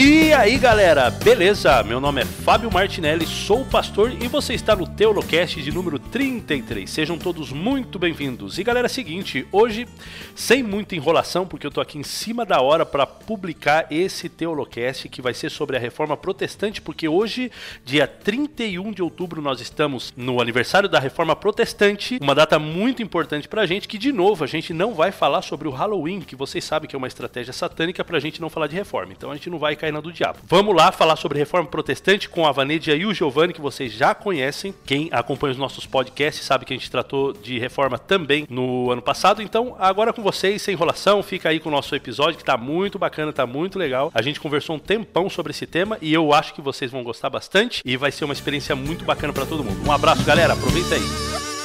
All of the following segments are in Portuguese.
E aí galera, beleza? Meu nome é Fábio Martinelli, sou pastor e você está no Teolocast de número 33. Sejam todos muito bem-vindos. E galera, é seguinte, hoje, sem muita enrolação, porque eu tô aqui em cima da hora para publicar esse Teolocast que vai ser sobre a reforma protestante, porque hoje, dia 31 de outubro, nós estamos no aniversário da reforma protestante, uma data muito importante pra gente, que de novo a gente não vai falar sobre o Halloween, que vocês sabem que é uma estratégia satânica pra gente não falar de reforma. Então a gente não vai cair na do diabo. Vamos lá falar sobre reforma protestante com a Vanedia e o Giovanni, que vocês já conhecem. Quem acompanha os nossos podcasts sabe que a gente tratou de reforma também no ano passado. Então, agora com vocês, sem enrolação, fica aí com o nosso episódio que tá muito bacana, tá muito legal. A gente conversou um tempão sobre esse tema e eu acho que vocês vão gostar bastante e vai ser uma experiência muito bacana para todo mundo. Um abraço, galera. Aproveita aí.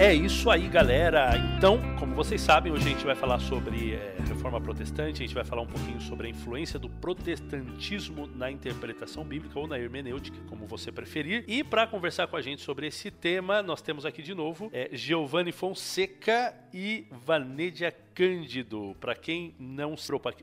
É isso aí, galera. Então, como vocês sabem, hoje a gente vai falar sobre é, reforma protestante, a gente vai falar um pouquinho sobre a influência do protestantismo na interpretação bíblica ou na hermenêutica, como você preferir. E para conversar com a gente sobre esse tema, nós temos aqui de novo é, Giovanni Fonseca e Vanedia Cândido. Para quem não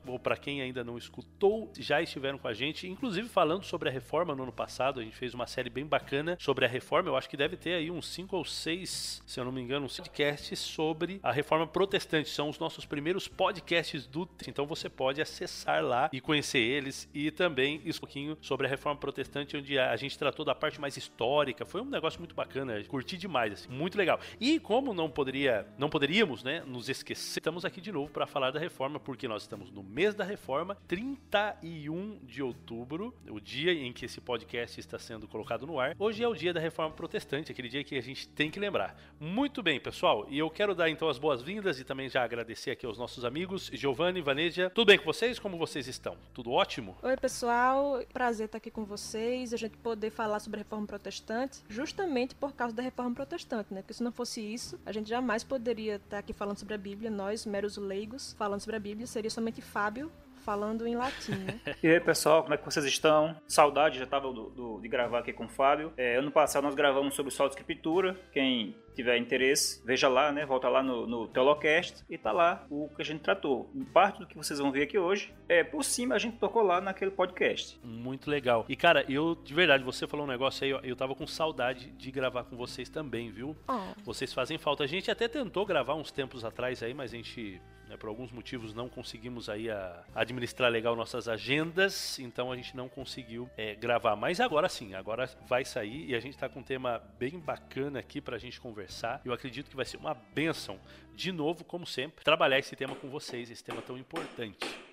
ou para quem ainda não escutou, já estiveram com a gente, inclusive falando sobre a reforma no ano passado. A gente fez uma série bem bacana sobre a reforma. Eu acho que deve ter aí uns cinco ou seis, se eu não me engano, um podcast sobre a reforma protestante. São os nossos primeiros podcasts do. Então você pode acessar lá e conhecer eles e também um pouquinho sobre a reforma protestante, onde a gente tratou da parte mais histórica. Foi um negócio muito bacana, curti demais, assim, muito legal. E como não poderia, não poderíamos, né, nos esquecer, estamos aqui de novo para falar da reforma, porque nós estamos no mês da reforma, 31 de outubro, o dia em que esse podcast está sendo colocado no ar. Hoje é o dia da reforma protestante, aquele dia que a gente tem que lembrar. Muito bem, pessoal, e eu quero dar então as boas-vindas e também já agradecer aqui aos nossos amigos Giovanni, Vanedia. Tudo bem com vocês? Como vocês estão? Tudo ótimo? Oi, pessoal. Prazer estar aqui com vocês, a gente poder falar sobre a reforma protestante, justamente por causa da reforma protestante, né? Porque se não fosse isso, a gente jamais poderia estar aqui falando sobre a Bíblia, nós, meros leigos, falando sobre a Bíblia, seria somente Fábio falando em latim, né? e aí, pessoal, como é que vocês estão? Saudade, já tava do, do, de gravar aqui com o Fábio. É, ano passado nós gravamos sobre o Sol de Escritura. Quem tiver interesse, veja lá, né? Volta lá no, no Teolocast e tá lá o que a gente tratou. Parte do que vocês vão ver aqui hoje, é por cima a gente tocou lá naquele podcast. Muito legal. E cara, eu, de verdade, você falou um negócio aí, eu, eu tava com saudade de gravar com vocês também, viu? Oh. Vocês fazem falta. A gente até tentou gravar uns tempos atrás aí, mas a gente né, por alguns motivos não conseguimos aí a, administrar legal nossas agendas, então a gente não conseguiu é, gravar. Mas agora sim, agora vai sair e a gente está com um tema bem bacana aqui para a gente conversar. Eu acredito que vai ser uma benção, de novo, como sempre, trabalhar esse tema com vocês, esse tema tão importante.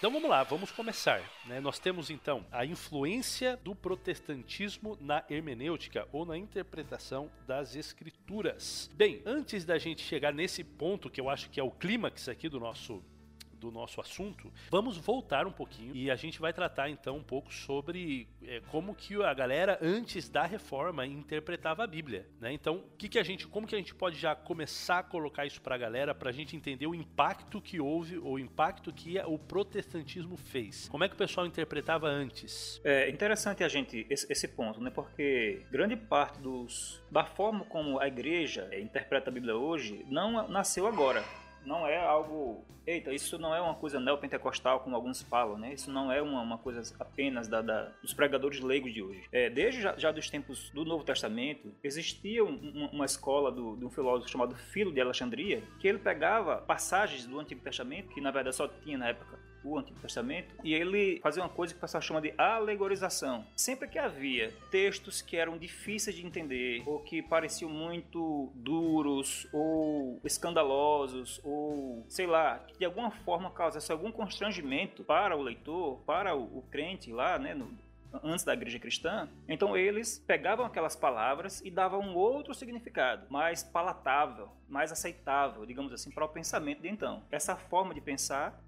Então vamos lá, vamos começar. Né? Nós temos então a influência do protestantismo na hermenêutica ou na interpretação das escrituras. Bem, antes da gente chegar nesse ponto que eu acho que é o clímax aqui do nosso do nosso assunto, vamos voltar um pouquinho e a gente vai tratar então um pouco sobre é, como que a galera antes da reforma interpretava a Bíblia, né? Então, que que a gente, como que a gente pode já começar a colocar isso para a galera para a gente entender o impacto que houve, o impacto que o protestantismo fez? Como é que o pessoal interpretava antes? É interessante a gente esse, esse ponto, né? Porque grande parte dos da forma como a igreja interpreta a Bíblia hoje não nasceu agora não é algo. Eita, isso não é uma coisa neopentecostal, como alguns falam, né? Isso não é uma, uma coisa apenas da, da, dos pregadores leigos de hoje. É, desde já, já, dos tempos do Novo Testamento, existia um, uma escola do, de um filósofo chamado Filo de Alexandria, que ele pegava passagens do Antigo Testamento, que na verdade só tinha na época o Antigo Testamento, e ele fazia uma coisa que o pessoal chama de alegorização. Sempre que havia textos que eram difíceis de entender, ou que pareciam muito duros, ou escandalosos, ou sei lá, que de alguma forma causasse algum constrangimento para o leitor, para o, o crente lá, né, no, antes da igreja cristã, então eles pegavam aquelas palavras e davam um outro significado, mais palatável, mais aceitável, digamos assim, para o pensamento de então. Essa forma de pensar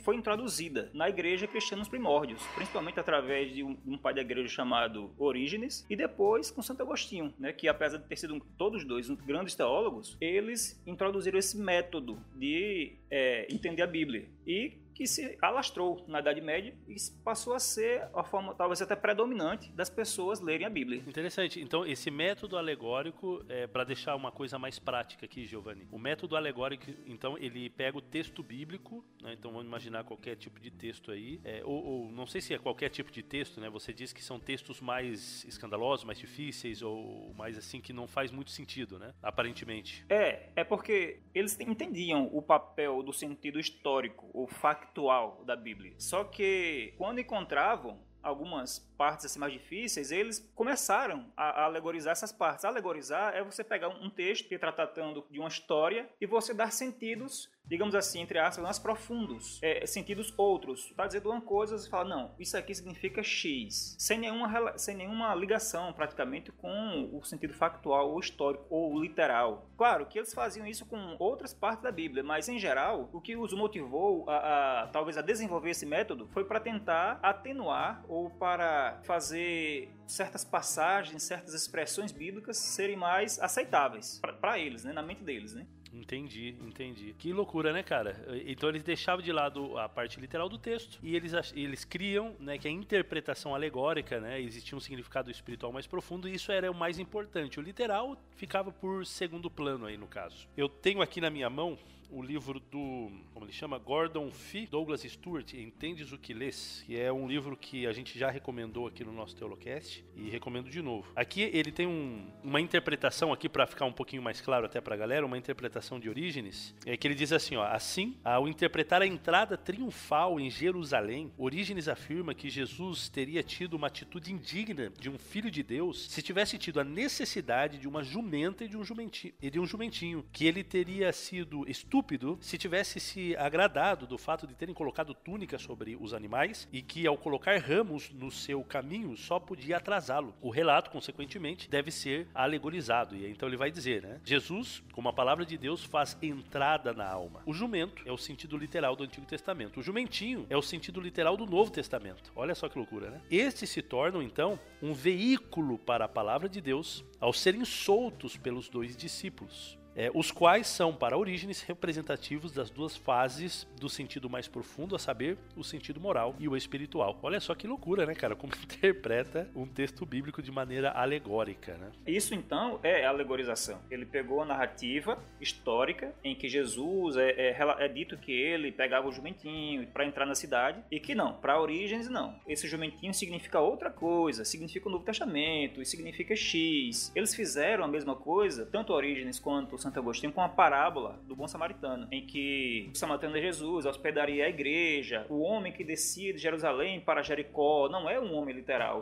foi introduzida na igreja cristã nos primórdios, principalmente através de um, pai da igreja chamado Orígenes e depois com Santo Agostinho, né, que apesar de ter sido todos dois grandes teólogos, eles introduziram esse método de é, entender a Bíblia e que se alastrou na Idade Média e passou a ser a forma talvez até predominante das pessoas lerem a Bíblia. Interessante. Então, esse método alegórico, é, para deixar uma coisa mais prática aqui, Giovanni, o método alegórico, então, ele pega o texto bíblico, né, então vamos imaginar qualquer tipo de texto aí, é, ou, ou, não sei se é qualquer tipo de texto, né? Você diz que são textos mais escandalosos, mais difíceis, ou mais assim que não faz muito sentido, né? Aparentemente. É, é porque eles entendiam o papel do sentido histórico ou factual da Bíblia. Só que quando encontravam algumas partes assim mais difíceis, eles começaram a, alegorizar essas partes. alegorizar é você pegar um texto que está tratando de uma história e você dar sentidos digamos assim, entre aspas, mais profundos, é, sentidos outros. Está dizendo uma coisa, você fala, não, isso aqui significa X, sem nenhuma, sem nenhuma ligação praticamente com o sentido factual ou histórico ou literal. Claro que eles faziam isso com outras partes da Bíblia, mas em geral, o que os motivou a, a talvez a desenvolver esse método foi para tentar atenuar ou para fazer certas passagens, certas expressões bíblicas serem mais aceitáveis para eles, né, na mente deles, né? Entendi, entendi. Que loucura, né, cara? Então eles deixavam de lado a parte literal do texto e eles, eles criam, né, que a interpretação alegórica, né, existia um significado espiritual mais profundo e isso era o mais importante. O literal ficava por segundo plano aí no caso. Eu tenho aqui na minha mão o livro do, como ele chama, Gordon Fee, Douglas Stewart, Entendes o que lês, que é um livro que a gente já recomendou aqui no nosso Teolocast e recomendo de novo. Aqui ele tem um, uma interpretação aqui para ficar um pouquinho mais claro até para a galera, uma interpretação de Orígenes, é que ele diz assim, ó, assim, ao interpretar a entrada triunfal em Jerusalém, Orígenes afirma que Jesus teria tido uma atitude indigna de um filho de Deus se tivesse tido a necessidade de uma jumenta e de um jumentinho, e de um jumentinho que ele teria sido estúpido estúpido se tivesse se agradado do fato de terem colocado túnica sobre os animais e que, ao colocar ramos no seu caminho, só podia atrasá-lo. O relato, consequentemente, deve ser alegorizado. E então ele vai dizer, né? Jesus, como a palavra de Deus, faz entrada na alma. O jumento é o sentido literal do Antigo Testamento. O jumentinho é o sentido literal do Novo Testamento. Olha só que loucura, né? Estes se tornam, então, um veículo para a palavra de Deus ao serem soltos pelos dois discípulos é, os quais são, para Orígenes, representativos das duas fases do sentido mais profundo, a saber, o sentido moral e o espiritual. Olha só que loucura, né, cara? Como interpreta um texto bíblico de maneira alegórica, né? Isso, então, é alegorização. Ele pegou a narrativa histórica em que Jesus é, é, é dito que ele pegava o jumentinho para entrar na cidade e que não, para Orígenes, não. Esse jumentinho significa outra coisa, significa o Novo Testamento e significa X. Eles fizeram a mesma coisa, tanto Orígenes quanto o Santo Agostinho com a parábola do bom samaritano, em que o samaritano é Jesus, hospedaria a igreja, o homem que descia de Jerusalém para Jericó não é um homem literal,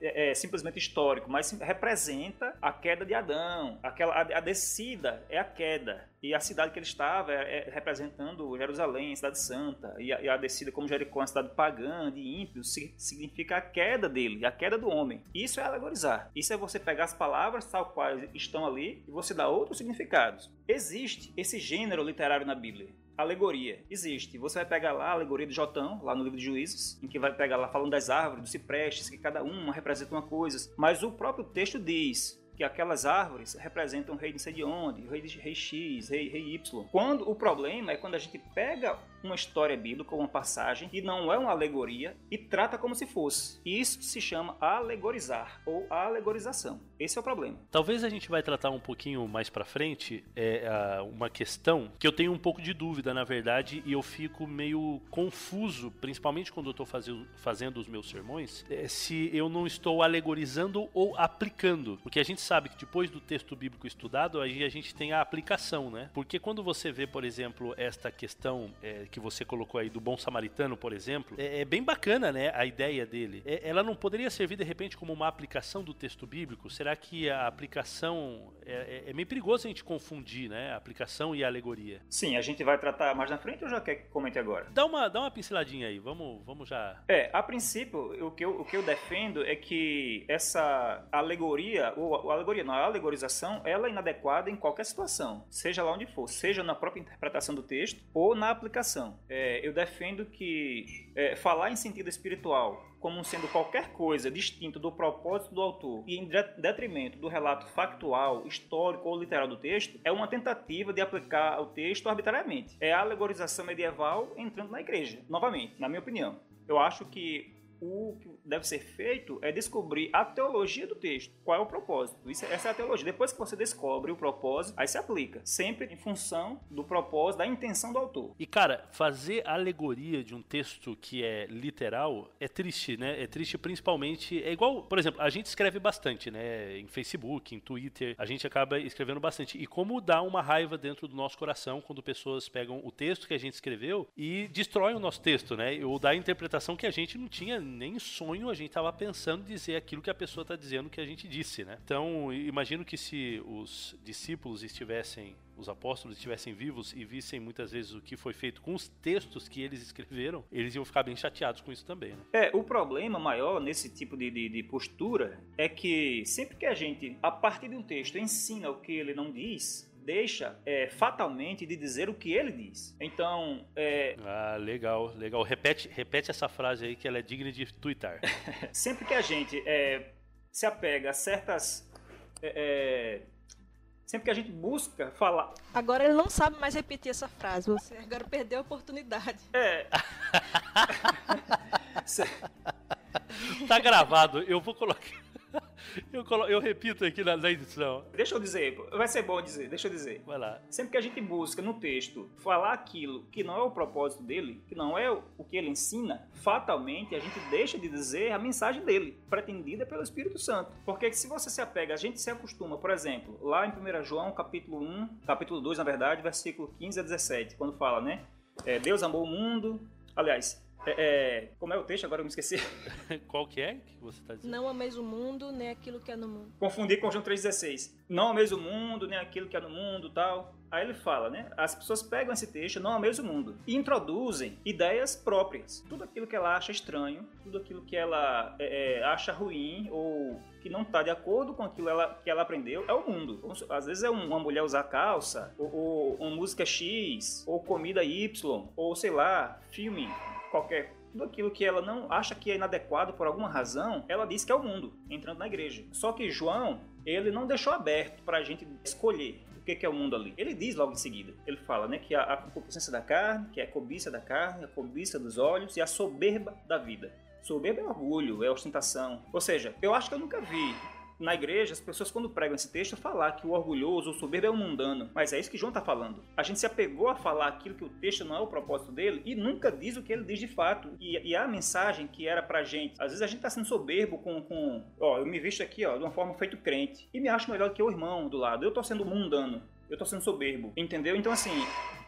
é, é simplesmente histórico, mas representa a queda de Adão, aquela a, a descida é a queda e a cidade que ele estava é, é representando Jerusalém, a cidade santa, e a, e a descida como Jericó, uma cidade pagã, de ímpios, significa a queda dele, a queda do homem. Isso é alegorizar. Isso é você pegar as palavras tal qual estão ali e você dar outros significados. Existe esse gênero literário na Bíblia alegoria. Existe. Você vai pegar lá a alegoria de Jotão, lá no livro de Juízes, em que vai pegar lá falando das árvores, dos ciprestes, que cada uma representa uma coisa. Mas o próprio texto diz: que aquelas árvores representam rei de sei de onde, rei, de, rei X, rei, rei Y. Quando o problema é quando a gente pega uma história bíblica, uma passagem, e não é uma alegoria, e trata como se fosse. E isso se chama alegorizar, ou alegorização. Esse é o problema. Talvez a gente vai tratar um pouquinho mais para frente é, uma questão que eu tenho um pouco de dúvida, na verdade, e eu fico meio confuso, principalmente quando eu estou fazendo, os meus sermões, é, se eu não estou alegorizando ou aplicando. Porque a gente sabe que depois do texto bíblico estudado, a gente tem a aplicação, né? Porque quando você vê, por exemplo, esta questão é, que você colocou aí do bom samaritano, por exemplo, é, é bem bacana, né, a ideia dele. É, ela não poderia servir de repente como uma aplicação do texto bíblico? Será que a aplicação é, é, é meio perigoso a gente confundir, né, a aplicação e a alegoria? Sim, a gente vai tratar mais na frente ou já quer que comente agora? Dá uma, dá uma pinceladinha aí, vamos, vamos já. É, a princípio, o que eu, o que eu defendo é que essa alegoria, ou a alegoria, não, a alegorização, ela é inadequada em qualquer situação, seja lá onde for, seja na própria interpretação do texto ou na aplicação. É, eu defendo que é, falar em sentido espiritual como sendo qualquer coisa distinta do propósito do autor e em detrimento do relato factual, histórico ou literal do texto, é uma tentativa de aplicar o texto arbitrariamente. É a alegorização medieval entrando na igreja, novamente, na minha opinião. Eu acho que o que deve ser feito é descobrir a teologia do texto. Qual é o propósito? Isso, essa é a teologia. Depois que você descobre o propósito, aí se aplica. Sempre em função do propósito, da intenção do autor. E, cara, fazer alegoria de um texto que é literal é triste, né? É triste principalmente. É igual, por exemplo, a gente escreve bastante, né? Em Facebook, em Twitter, a gente acaba escrevendo bastante. E como dá uma raiva dentro do nosso coração quando pessoas pegam o texto que a gente escreveu e destroem o nosso texto, né? Ou dá a interpretação que a gente não tinha nem sonho a gente estava pensando dizer aquilo que a pessoa está dizendo que a gente disse, né? Então, imagino que se os discípulos estivessem os apóstolos estivessem vivos e vissem muitas vezes o que foi feito com os textos que eles escreveram, eles iam ficar bem chateados com isso também. Né? É, o problema maior nesse tipo de, de, de, postura é que sempre que a gente, a partir de um texto, ensina o que ele não diz, deixa é, fatalmente de dizer o que ele diz. Então, é... Ah, legal, legal. Repete, repete essa frase aí que ela é digna de twittar. Sempre que a gente é, se apega a certas... É, é, sempre que a gente busca falar... Agora ele não sabe mais repetir essa frase. Você agora perdeu a oportunidade. É... tá gravado. Eu vou colocar... Eu, colo... eu repito aqui na, na, edição. Deixa eu dizer, vai ser bom dizer, deixa eu dizer. Vai lá. Sempre que a gente busca no texto falar aquilo que não é o propósito dele, que não é o que ele ensina, fatalmente a gente deixa de dizer a mensagem dele, pretendida pelo Espírito Santo. Porque se você se apega, a gente se acostuma, por exemplo, lá em 1 João, capítulo 1, capítulo 2, na verdade, versículo 15 a 17, quando fala, né? É, Deus amou o mundo. Aliás, é, é, como é o texto? Agora eu me esqueci. Qual que é que você está dizendo? Não ameis o mundo, nem aquilo que é no mundo. Confundi com João 3,16. Não ameis o mundo, nem aquilo que é no mundo tal. Aí ele fala, né? As pessoas pegam esse texto, não ameis o mundo, e introduzem ideias próprias. Tudo aquilo que ela acha estranho, tudo aquilo que ela é, é acha ruim ou que não está de acordo com aquilo ela, que ela aprendeu é o mundo. Às vezes é uma mulher usar calça, ou, ou uma música X, ou comida Y, ou sei lá, filme qualquer tudo aquilo que ela não acha que é inadequado por alguma razão, ela diz que é o mundo, entrando na igreja. Só que João, ele não deixou aberto para a gente escolher o que é o mundo ali. Ele diz logo em seguida, ele fala, né, que a, a concupiscência da carne, que é a cobiça da carne, a cobiça dos olhos e a soberba da vida. Soberba é orgulho, é ostentação. Ou seja, eu acho que eu nunca vi na igreja, as pessoas quando pregam esse texto falar que o orgulhoso, o soberbo é o mundano. Mas é isso que João está falando. A gente se apegou a falar aquilo que o texto não é o propósito dele e nunca diz o que ele diz de fato. E, e a mensagem que era pra gente, às vezes a gente está sendo soberbo com, com, ó, eu me visto aqui, ó, de uma forma feito crente e me acho melhor que o irmão do lado. Eu tô sendo mundano eu tô sendo soberbo, entendeu? Então, assim,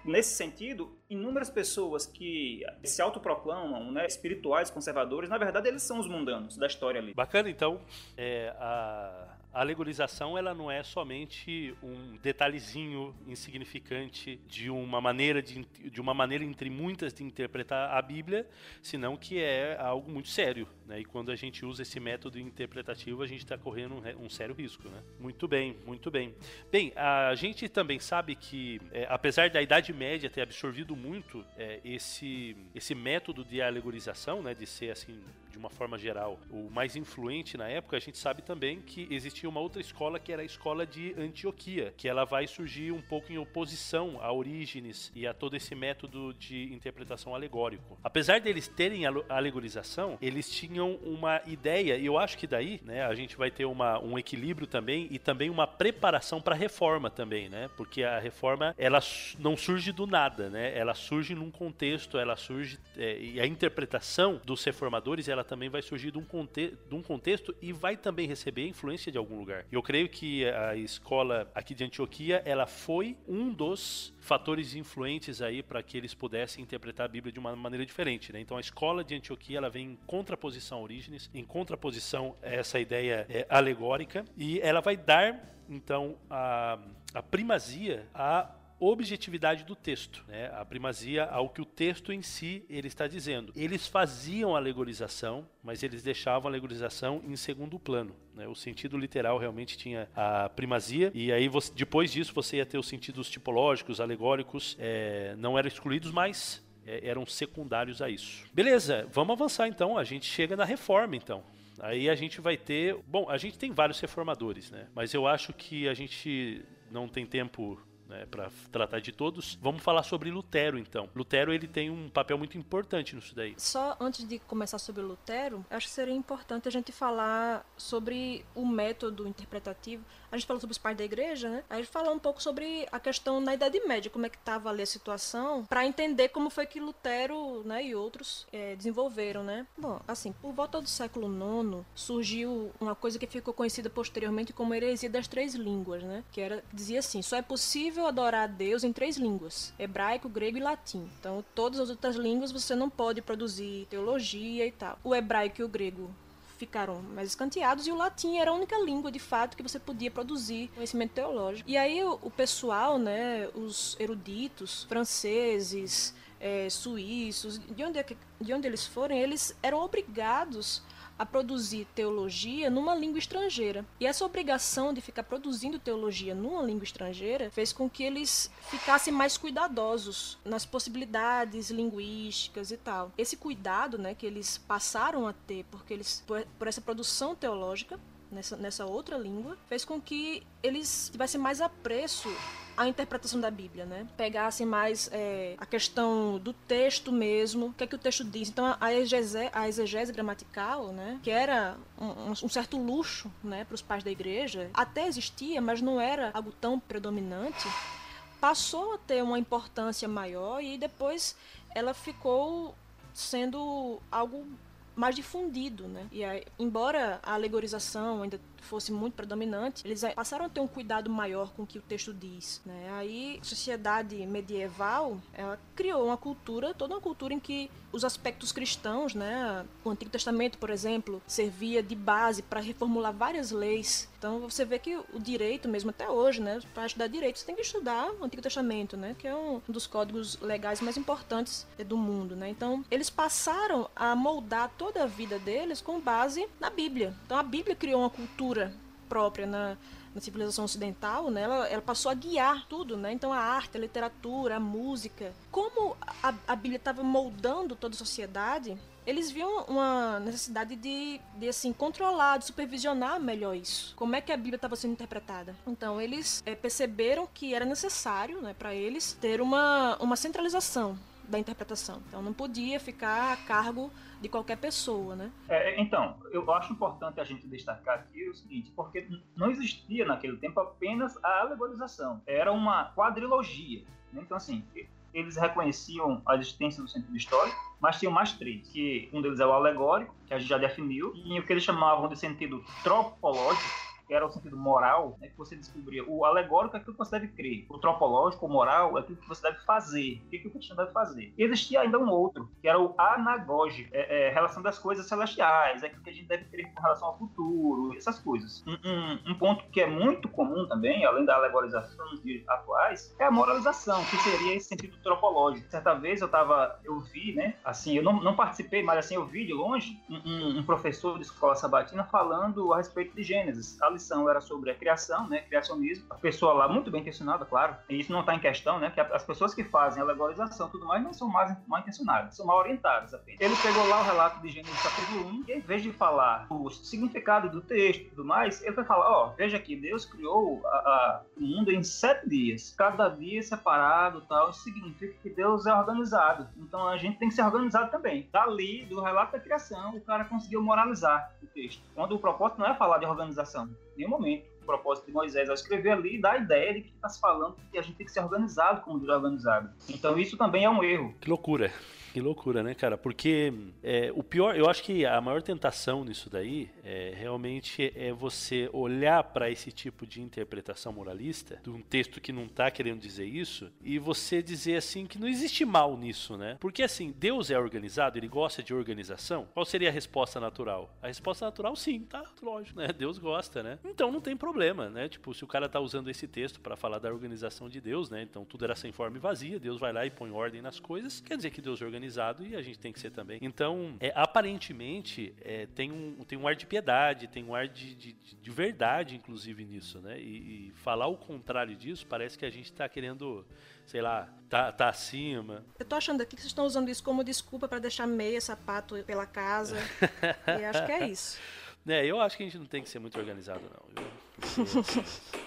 nesse sentido, inúmeras pessoas que se autoproclamam né, espirituais, conservadores, na verdade, eles são os mundanos da história ali. Bacana, então, é, a a alegorização ela não é somente um detalhezinho insignificante de uma maneira de, de uma maneira entre muitas de interpretar a Bíblia, senão que é algo muito sério, né? E quando a gente usa esse método interpretativo, a gente está correndo um, um, sério risco, né? Muito bem, muito bem. Bem, a gente também sabe que, é, apesar da Idade Média ter absorvido muito é, esse esse método de alegorização, né? De ser assim de uma forma geral, o mais influente na época, a gente sabe também que existia uma outra escola que era a escola de Antioquia, que ela vai surgir um pouco em oposição a Orígenes e a todo esse método de interpretação alegórico. Apesar deles terem alegorização, eles tinham uma ideia, e eu acho que daí, né, a gente vai ter uma, um equilíbrio também e também uma preparação para a reforma também, né? Porque a reforma, ela não surge do nada, né? Ela surge num contexto, ela surge é, e a interpretação dos reformadores, ela também vai surgir de um, conte de um contexto e vai também receber influência de algum lugar. Eu creio que a escola aqui de Antioquia, ela foi um dos fatores influentes aí para que eles pudessem interpretar a Bíblia de uma maneira diferente, né? Então a escola de Antioquia, ela vem em contraposição a Orígenes, em contraposição a essa ideia é, alegórica e ela vai dar então a, a primazia a objetividade do texto, né? a primazia ao que o texto em si ele está dizendo. Eles faziam alegorização, mas eles deixavam a alegorização em segundo plano. Né? O sentido literal realmente tinha a primazia, e aí você, depois disso você ia ter os sentidos tipológicos, alegóricos, é, não eram excluídos, mas é, eram secundários a isso. Beleza, vamos avançar então. A gente chega na reforma então. Aí a gente vai ter. Bom, a gente tem vários reformadores, né? Mas eu acho que a gente não tem tempo né, para tratar de todos. Vamos falar sobre Lutero, então. Lutero ele tem um papel muito importante nisso daí. Só antes de começar sobre Lutero, acho que seria importante a gente falar sobre o método interpretativo. A gente falou sobre os pais da igreja, né? A gente falar um pouco sobre a questão na Idade Média, como é que estava ali a situação, para entender como foi que Lutero né, e outros é, desenvolveram, né? Bom, assim, por volta do século IX surgiu uma coisa que ficou conhecida posteriormente como heresia das três línguas, né? Que era dizia assim: só é possível adorar a Deus em três línguas: hebraico, grego e latim. Então, todas as outras línguas você não pode produzir teologia e tal. O hebraico e o grego ficaram mais escanteados e o latim era a única língua de fato que você podia produzir conhecimento teológico. E aí o, o pessoal, né, os eruditos franceses, é, suíços, de onde, é de onde eles forem, eles eram obrigados a produzir teologia numa língua estrangeira. E essa obrigação de ficar produzindo teologia numa língua estrangeira fez com que eles ficassem mais cuidadosos nas possibilidades linguísticas e tal. Esse cuidado, né, que eles passaram a ter porque eles por, por essa produção teológica nessa, nessa outra língua, fez com que eles tivessem mais apreço à interpretação da Bíblia, né? Pegassem mais é, a questão do texto mesmo, o que é que o texto diz. Então, a exegese, a exegese gramatical, né? Que era um, um certo luxo, né? Para os pais da igreja, até existia, mas não era algo tão predominante. Passou a ter uma importância maior e depois ela ficou sendo algo mais difundido, né? E aí, embora a alegorização ainda fosse muito predominante, eles passaram a ter um cuidado maior com o que o texto diz. Né? Aí, a sociedade medieval, ela criou uma cultura, toda uma cultura em que os aspectos cristãos, né, o Antigo Testamento, por exemplo, servia de base para reformular várias leis. Então você vê que o direito, mesmo até hoje, né, para estudar direito, você tem que estudar o Antigo Testamento, né, que é um dos códigos legais mais importantes do mundo, né. Então eles passaram a moldar toda a vida deles com base na Bíblia. Então a Bíblia criou uma cultura própria na, na civilização ocidental, né, ela, ela, passou a guiar tudo, né? Então a arte, a literatura, a música, como a, a Bíblia estava moldando toda a sociedade, eles viam uma necessidade de, de assim controlar, de supervisionar melhor isso. Como é que a Bíblia estava sendo interpretada? Então eles é, perceberam que era necessário, né, para eles ter uma, uma centralização da interpretação. Então não podia ficar a cargo de qualquer pessoa, né? É, então, eu acho importante a gente destacar aqui o seguinte, porque não existia naquele tempo apenas a alegorização, era uma quadrilogia. Né? Então, assim, eles reconheciam a existência do sentido histórico, mas tinham mais três, que um deles é o alegórico, que a gente já definiu, e o que eles chamavam de sentido tropológico, que era o sentido moral, né, que você descobria. O alegórico é aquilo que você deve crer. O tropológico, o moral, é aquilo que você deve fazer. O que, que o cristão deve fazer. E existia ainda um outro, que era o anagógico, é, é, relação das coisas celestiais, é aquilo que a gente deve crer com relação ao futuro, essas coisas. Um, um, um ponto que é muito comum também, além da alegorização dias atuais, é a moralização, que seria esse sentido tropológico. Certa vez eu tava, eu vi, né, assim, eu não, não participei, mas assim, eu vi de longe um, um professor de escola sabatina falando a respeito de Gênesis, a lição era sobre a criação, né, criacionismo. A pessoa lá, muito bem intencionada, claro, e isso não está em questão, né, que as pessoas que fazem a alegorização tudo mais não são mais mal intencionadas, são mal orientadas apenas. Ele pegou lá o relato de Gênesis capítulo 1 e, em vez de falar o significado do texto e tudo mais, ele foi falar: ó, oh, veja aqui, Deus criou a, a, o mundo em sete dias, cada dia separado tal. Significa que Deus é organizado. Então a gente tem que ser organizado também. Dali, do relato da criação, o cara conseguiu moralizar o texto. Quando o propósito não é falar de organização, nenhum momento. Propósito de Moisés ao escrever ali dá a ideia de que está se falando que a gente tem que ser organizado como Deus é organizado. Então isso também é um erro. Que loucura. Que loucura, né, cara? Porque é, o pior, eu acho que a maior tentação nisso daí é realmente é você olhar para esse tipo de interpretação moralista de um texto que não tá querendo dizer isso e você dizer assim que não existe mal nisso, né? Porque assim, Deus é organizado, ele gosta de organização. Qual seria a resposta natural? A resposta natural, sim, tá, lógico, né? Deus gosta, né? Então não tem problema problema, né? Tipo, se o cara tá usando esse texto para falar da organização de Deus, né? Então tudo era sem forma e vazia, Deus vai lá e põe ordem nas coisas, quer dizer que Deus é organizado e a gente tem que ser também. Então, é, aparentemente, é, tem, um, tem um ar de piedade, tem um ar de, de, de verdade, inclusive, nisso, né? E, e, falar o contrário disso parece que a gente tá querendo, sei lá, tá, tá acima. Eu tô achando aqui que vocês estão usando isso como desculpa para deixar meia, sapato pela casa. e acho que é isso. É, eu acho que a gente não tem que ser muito organizado, não.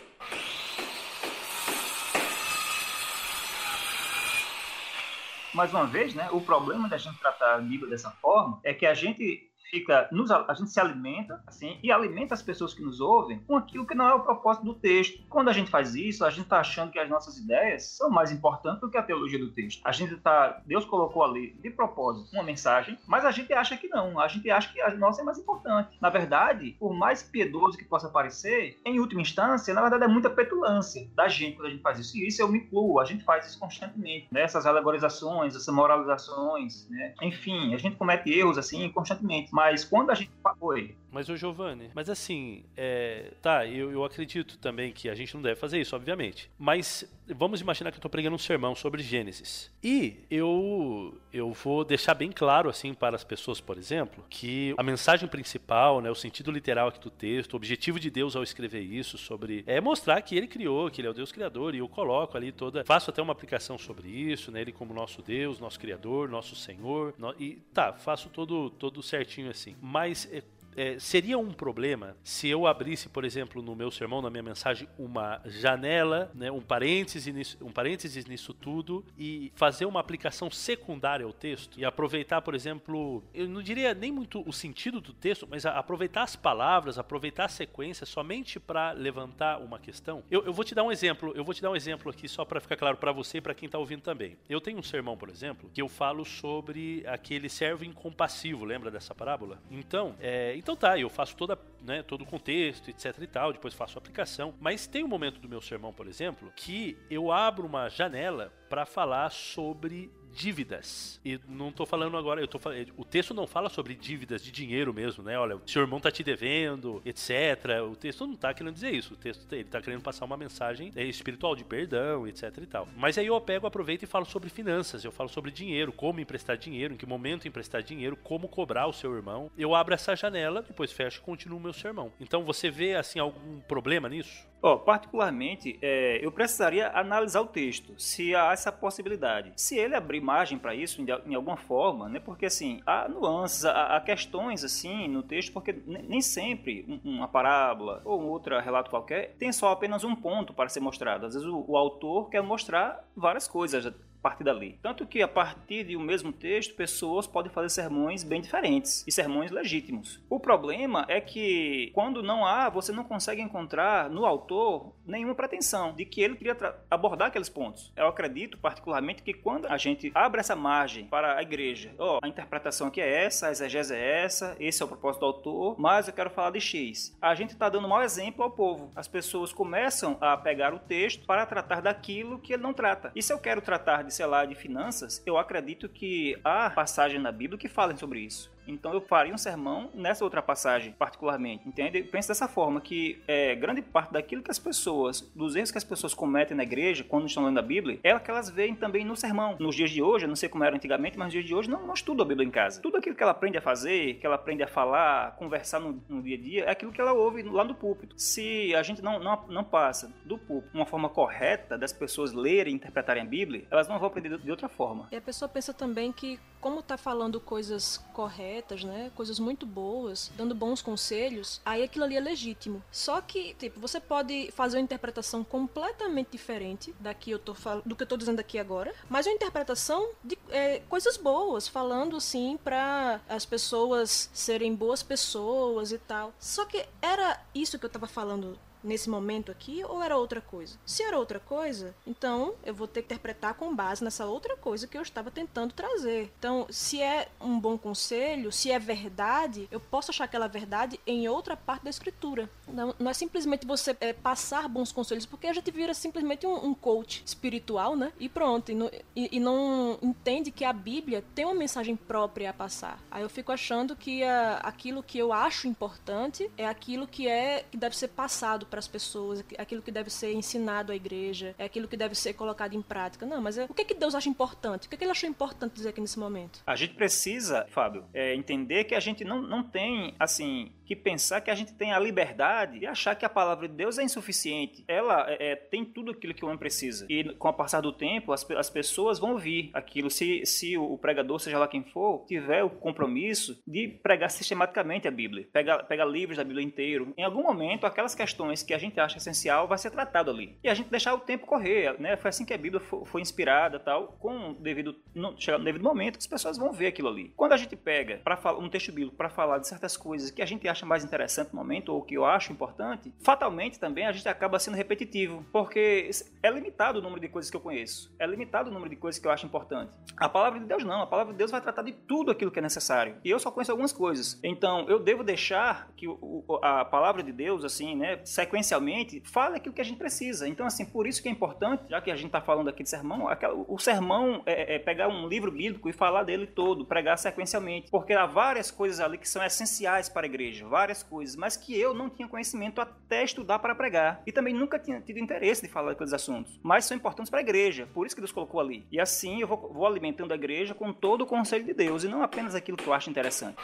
Mais uma vez, né, o problema da gente tratar a Bíblia dessa forma é que a gente fica nos, a gente se alimenta assim e alimenta as pessoas que nos ouvem com aquilo que não é o propósito do texto. Quando a gente faz isso, a gente está achando que as nossas ideias são mais importantes do que a teologia do texto. A gente tá, Deus colocou ali de propósito uma mensagem, mas a gente acha que não. A gente acha que a nossa é mais importante. Na verdade, por mais piedoso que possa parecer, em última instância, na verdade é muita petulância da gente quando a gente faz isso. E isso eu me incluo. A gente faz isso constantemente, né? Essas alegorizações, essas moralizações, né? Enfim, a gente comete erros assim constantemente. Mas quando a gente. Oi. Mas o Giovanni, mas assim, é, tá, eu, eu acredito também que a gente não deve fazer isso, obviamente. Mas vamos imaginar que eu estou pregando um sermão sobre Gênesis. E eu, eu vou deixar bem claro, assim, para as pessoas, por exemplo, que a mensagem principal, né, o sentido literal aqui do texto, o objetivo de Deus ao escrever isso, sobre. é mostrar que ele criou, que ele é o Deus Criador, e eu coloco ali toda. faço até uma aplicação sobre isso, né, ele como nosso Deus, nosso Criador, nosso Senhor. No, e tá, faço todo, todo certinho assim. Mas é, é, seria um problema se eu abrisse, por exemplo, no meu sermão, na minha mensagem, uma janela, né, um, parênteses nisso, um parênteses nisso tudo e fazer uma aplicação secundária ao texto e aproveitar, por exemplo, eu não diria nem muito o sentido do texto, mas aproveitar as palavras, aproveitar a sequência somente para levantar uma questão. Eu, eu, vou te dar um exemplo, eu vou te dar um exemplo aqui só para ficar claro para você e para quem está ouvindo também. Eu tenho um sermão, por exemplo, que eu falo sobre aquele servo incompassivo, lembra dessa parábola? Então, é, então tá, eu faço toda, né, todo o contexto, etc e tal, depois faço a aplicação. Mas tem um momento do meu sermão, por exemplo, que eu abro uma janela para falar sobre dívidas. E não tô falando agora, eu tô falando, o texto não fala sobre dívidas de dinheiro mesmo, né? Olha, seu irmão tá te devendo, etc. O texto não tá querendo dizer isso. O texto ele tá querendo passar uma mensagem é, espiritual de perdão, etc e tal. Mas aí eu pego, aproveito e falo sobre finanças, eu falo sobre dinheiro, como emprestar dinheiro, em que momento emprestar dinheiro, como cobrar o seu irmão. Eu abro essa janela, depois fecho e continuo o meu sermão. Então você vê assim algum problema nisso? Oh, particularmente, é, eu precisaria analisar o texto, se há essa possibilidade. Se ele abrir margem para isso em, alguma forma, né? Porque assim, há nuances, há, há questões assim no texto, porque nem sempre uma parábola ou outro relato qualquer tem só apenas um ponto para ser mostrado. Às vezes o, o autor quer mostrar várias coisas partir dali. Tanto que a partir de um mesmo texto, pessoas podem fazer sermões bem diferentes e sermões legítimos. O problema é que quando não há, você não consegue encontrar no autor nenhuma pretensão de que ele queria abordar aqueles pontos. Eu acredito particularmente que quando a gente abre essa margem para a igreja, ó, oh, a interpretação aqui é essa, a exegese é essa, esse é o propósito do autor, mas eu quero falar de X. A gente está dando mau exemplo ao povo. As pessoas começam a pegar o texto para tratar daquilo que ele não trata. E se eu quero tratar de, sei lá, de finanças, eu acredito que há passagem na Bíblia que falem sobre isso. Então eu faria um sermão nessa outra passagem, particularmente. Entende? Eu penso dessa forma, que é, grande parte daquilo que as pessoas, dos erros que as pessoas cometem na igreja, quando estão lendo a Bíblia, é que elas veem também no sermão. Nos dias de hoje, eu não sei como era antigamente, mas nos dias de hoje não, não estudo a Bíblia em casa. Tudo aquilo que ela aprende a fazer, que ela aprende a falar, conversar no, no dia a dia, é aquilo que ela ouve lá no púlpito. Se a gente não, não, não passa do púlpito uma forma correta das pessoas lerem e interpretarem a Bíblia, elas não vão aprender de outra forma. E a pessoa pensa também que, como está falando coisas corretas, corretas, né? Coisas muito boas, dando bons conselhos, aí aquilo ali é legítimo. Só que, tipo, você pode fazer uma interpretação completamente diferente da que eu tô do que eu tô dizendo aqui agora, mas uma interpretação de é, coisas boas, falando sim para as pessoas serem boas pessoas e tal. Só que era isso que eu tava falando nesse momento aqui ou era outra coisa? Se era outra coisa, então eu vou ter que interpretar com base nessa outra coisa que eu estava tentando trazer. Então se é um bom conselho, se é verdade, eu posso achar aquela verdade em outra parte da escritura. Não, não é simplesmente você é, passar bons conselhos, porque a gente vira simplesmente um, um coach espiritual, né? E pronto, e não, e, e não, entende que a Bíblia tem uma mensagem própria a passar. Aí eu fico achando que a, aquilo que eu acho importante é aquilo que é que deve ser passado para as pessoas, aquilo que deve ser ensinado à igreja, é aquilo que deve ser colocado em prática. Não, mas é, o que, que Deus acha importante? O que, que ele achou importante dizer aqui nesse momento? A gente precisa, Fábio, é, entender que a gente não, não tem, assim, que pensar que a gente tem a liberdade de achar que a palavra de Deus é insuficiente. Ela é, é, tem tudo aquilo que o homem precisa. E com o passar do tempo, as, as pessoas vão ouvir aquilo. Se, se o pregador, seja lá quem for, tiver o compromisso de pregar sistematicamente a Bíblia, pegar, pegar livros da Bíblia inteiro, em algum momento, aquelas questões que a gente acha essencial vai ser tratado ali. E a gente deixar o tempo correr, né? Foi assim que a Bíblia foi, foi inspirada tal, com devido, no, no devido momento, as pessoas vão ver aquilo ali. Quando a gente pega para um texto bíblico para falar de certas coisas que a gente acha mais interessante no momento, ou que eu acho importante, fatalmente também a gente acaba sendo repetitivo, porque é limitado o número de coisas que eu conheço, é limitado o número de coisas que eu acho importante. A palavra de Deus não, a palavra de Deus vai tratar de tudo aquilo que é necessário, e eu só conheço algumas coisas. Então, eu devo deixar que o, a palavra de Deus, assim, né, sequencialmente, fale aquilo que a gente precisa. Então, assim, por isso que é importante, já que a gente está falando aqui de sermão, o sermão é, é pegar um livro bíblico e falar dele todo, pregar sequencialmente, porque há várias coisas ali que são essenciais para a igreja, várias coisas, mas que eu não tinha conhecimento até estudar para pregar. E também nunca tinha tido interesse de falar daqueles assuntos. Mas são importantes para a igreja, por isso que Deus colocou ali. E assim eu vou, vou alimentando a igreja com todo o conselho de Deus e não apenas aquilo que eu acho interessante.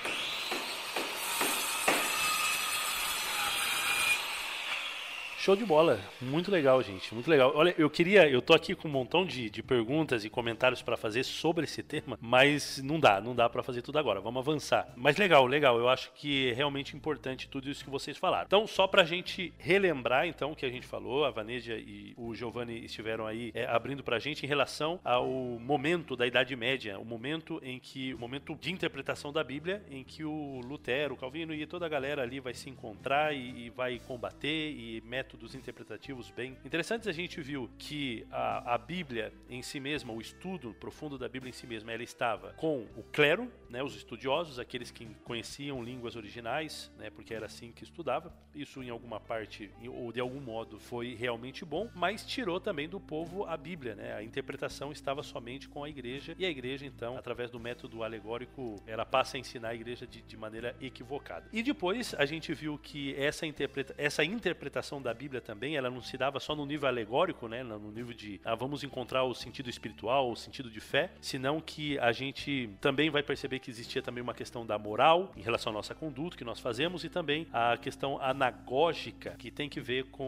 Show de bola. Muito legal, gente. Muito legal. Olha, eu queria. Eu tô aqui com um montão de, de perguntas e comentários para fazer sobre esse tema, mas não dá, não dá para fazer tudo agora. Vamos avançar. Mas legal, legal. Eu acho que é realmente importante tudo isso que vocês falaram. Então, só pra gente relembrar, então, o que a gente falou, a Vaneja e o Giovanni estiveram aí é, abrindo pra gente em relação ao momento da Idade Média, o momento em que. o momento de interpretação da Bíblia, em que o Lutero, o Calvino e toda a galera ali vai se encontrar e, e vai combater e métodos métodos interpretativos bem interessantes. A gente viu que a, a Bíblia em si mesma, o estudo profundo da Bíblia em si mesma, ela estava com o clero, né, os estudiosos, aqueles que conheciam línguas originais, né, porque era assim que estudava. Isso em alguma parte ou de algum modo foi realmente bom, mas tirou também do povo a Bíblia, né? A interpretação estava somente com a igreja e a igreja então, através do método alegórico, ela passa a ensinar a igreja de, de maneira equivocada. E depois a gente viu que essa, interpreta essa interpretação da Bíblia também, ela não se dava só no nível alegórico, né, no nível de ah, vamos encontrar o sentido espiritual, o sentido de fé, senão que a gente também vai perceber que existia também uma questão da moral em relação à nossa conduta que nós fazemos e também a questão anagógica que tem que ver com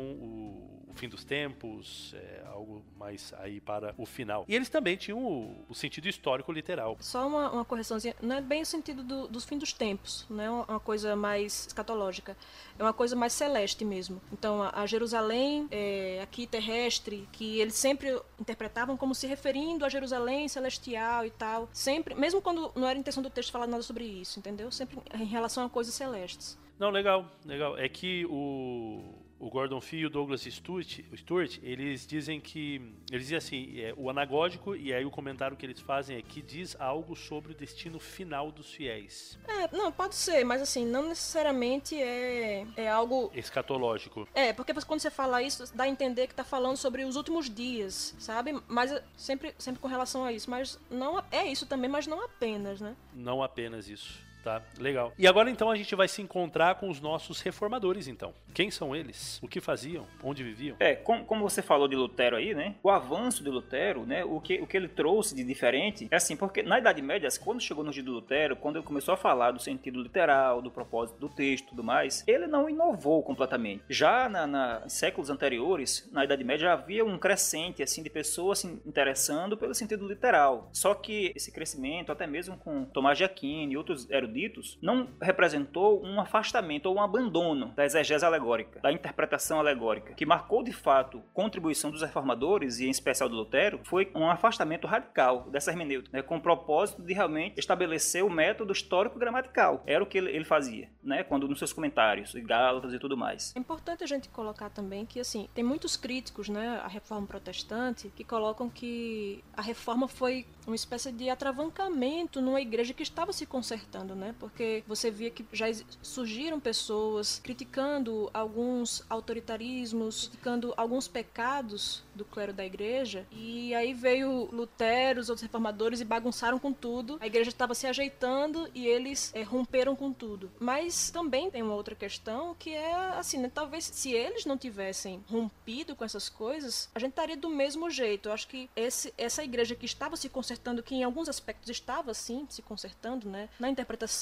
o fim dos tempos, é, algo mais aí para o final. E eles também tinham o, o sentido histórico literal. Só uma, uma, correçãozinha, não é bem o sentido do, dos fim dos tempos, não é uma coisa mais escatológica, é uma coisa mais celeste mesmo. Então a, a Jerusalém é, aqui terrestre, que eles sempre interpretavam como se referindo a Jerusalém celestial e tal, sempre, mesmo quando não era intenção do texto falar nada sobre isso, entendeu? Sempre em relação a coisas celestes. Não, legal, legal. É que o o Gordon Fee e o Douglas Stewart, Stewart, eles dizem que eles dizem assim, é, o anagógico e aí o comentário que eles fazem é que diz algo sobre o destino final dos fiéis. É, não, pode ser, mas assim, não necessariamente é, é algo escatológico. É, porque quando você fala isso, dá a entender que tá falando sobre os últimos dias, sabe? Mas sempre sempre com relação a isso, mas não é isso também, mas não apenas, né? Não apenas isso. Tá, legal. E agora então a gente vai se encontrar com os nossos reformadores, então. Quem são eles? O que faziam? Onde viviam? É, como, como você falou de Lutero aí, né? O avanço de Lutero, né? O que, o que ele trouxe de diferente é assim, porque na Idade Média, quando chegou no dia de Lutero, quando ele começou a falar do sentido literal, do propósito do texto e tudo mais, ele não inovou completamente. Já na, na séculos anteriores, na Idade Média, havia um crescente assim de pessoas se interessando pelo sentido literal. Só que esse crescimento, até mesmo com Tomás de Aquino e outros eruditos eruditos, não representou um afastamento ou um abandono da exegese alegórica, da interpretação alegórica, que marcou de fato contribuição dos reformadores e em especial do Lutero, foi um afastamento radical dessa hermenêutica, né, com o propósito de realmente estabelecer o método histórico-gramatical. Era o que ele, fazia, né, quando nos seus comentários, Gálatas e tudo mais. É importante a gente colocar também que assim tem muitos críticos, né, a reforma protestante, que colocam que a reforma foi uma espécie de atravancamento numa igreja que estava se consertando, né? Porque você via que já surgiram pessoas criticando alguns autoritarismos, criticando alguns pecados do clero da igreja, e aí veio Lutero, os outros reformadores e bagunçaram com tudo. A igreja estava se ajeitando e eles é, romperam com tudo. Mas também tem uma outra questão que é assim, né? Talvez se eles não tivessem rompido com essas coisas, a gente estaria do mesmo jeito. Eu acho que esse, essa igreja que estava se consertando, que em alguns aspectos estava sim se consertando, né? Na interpretação,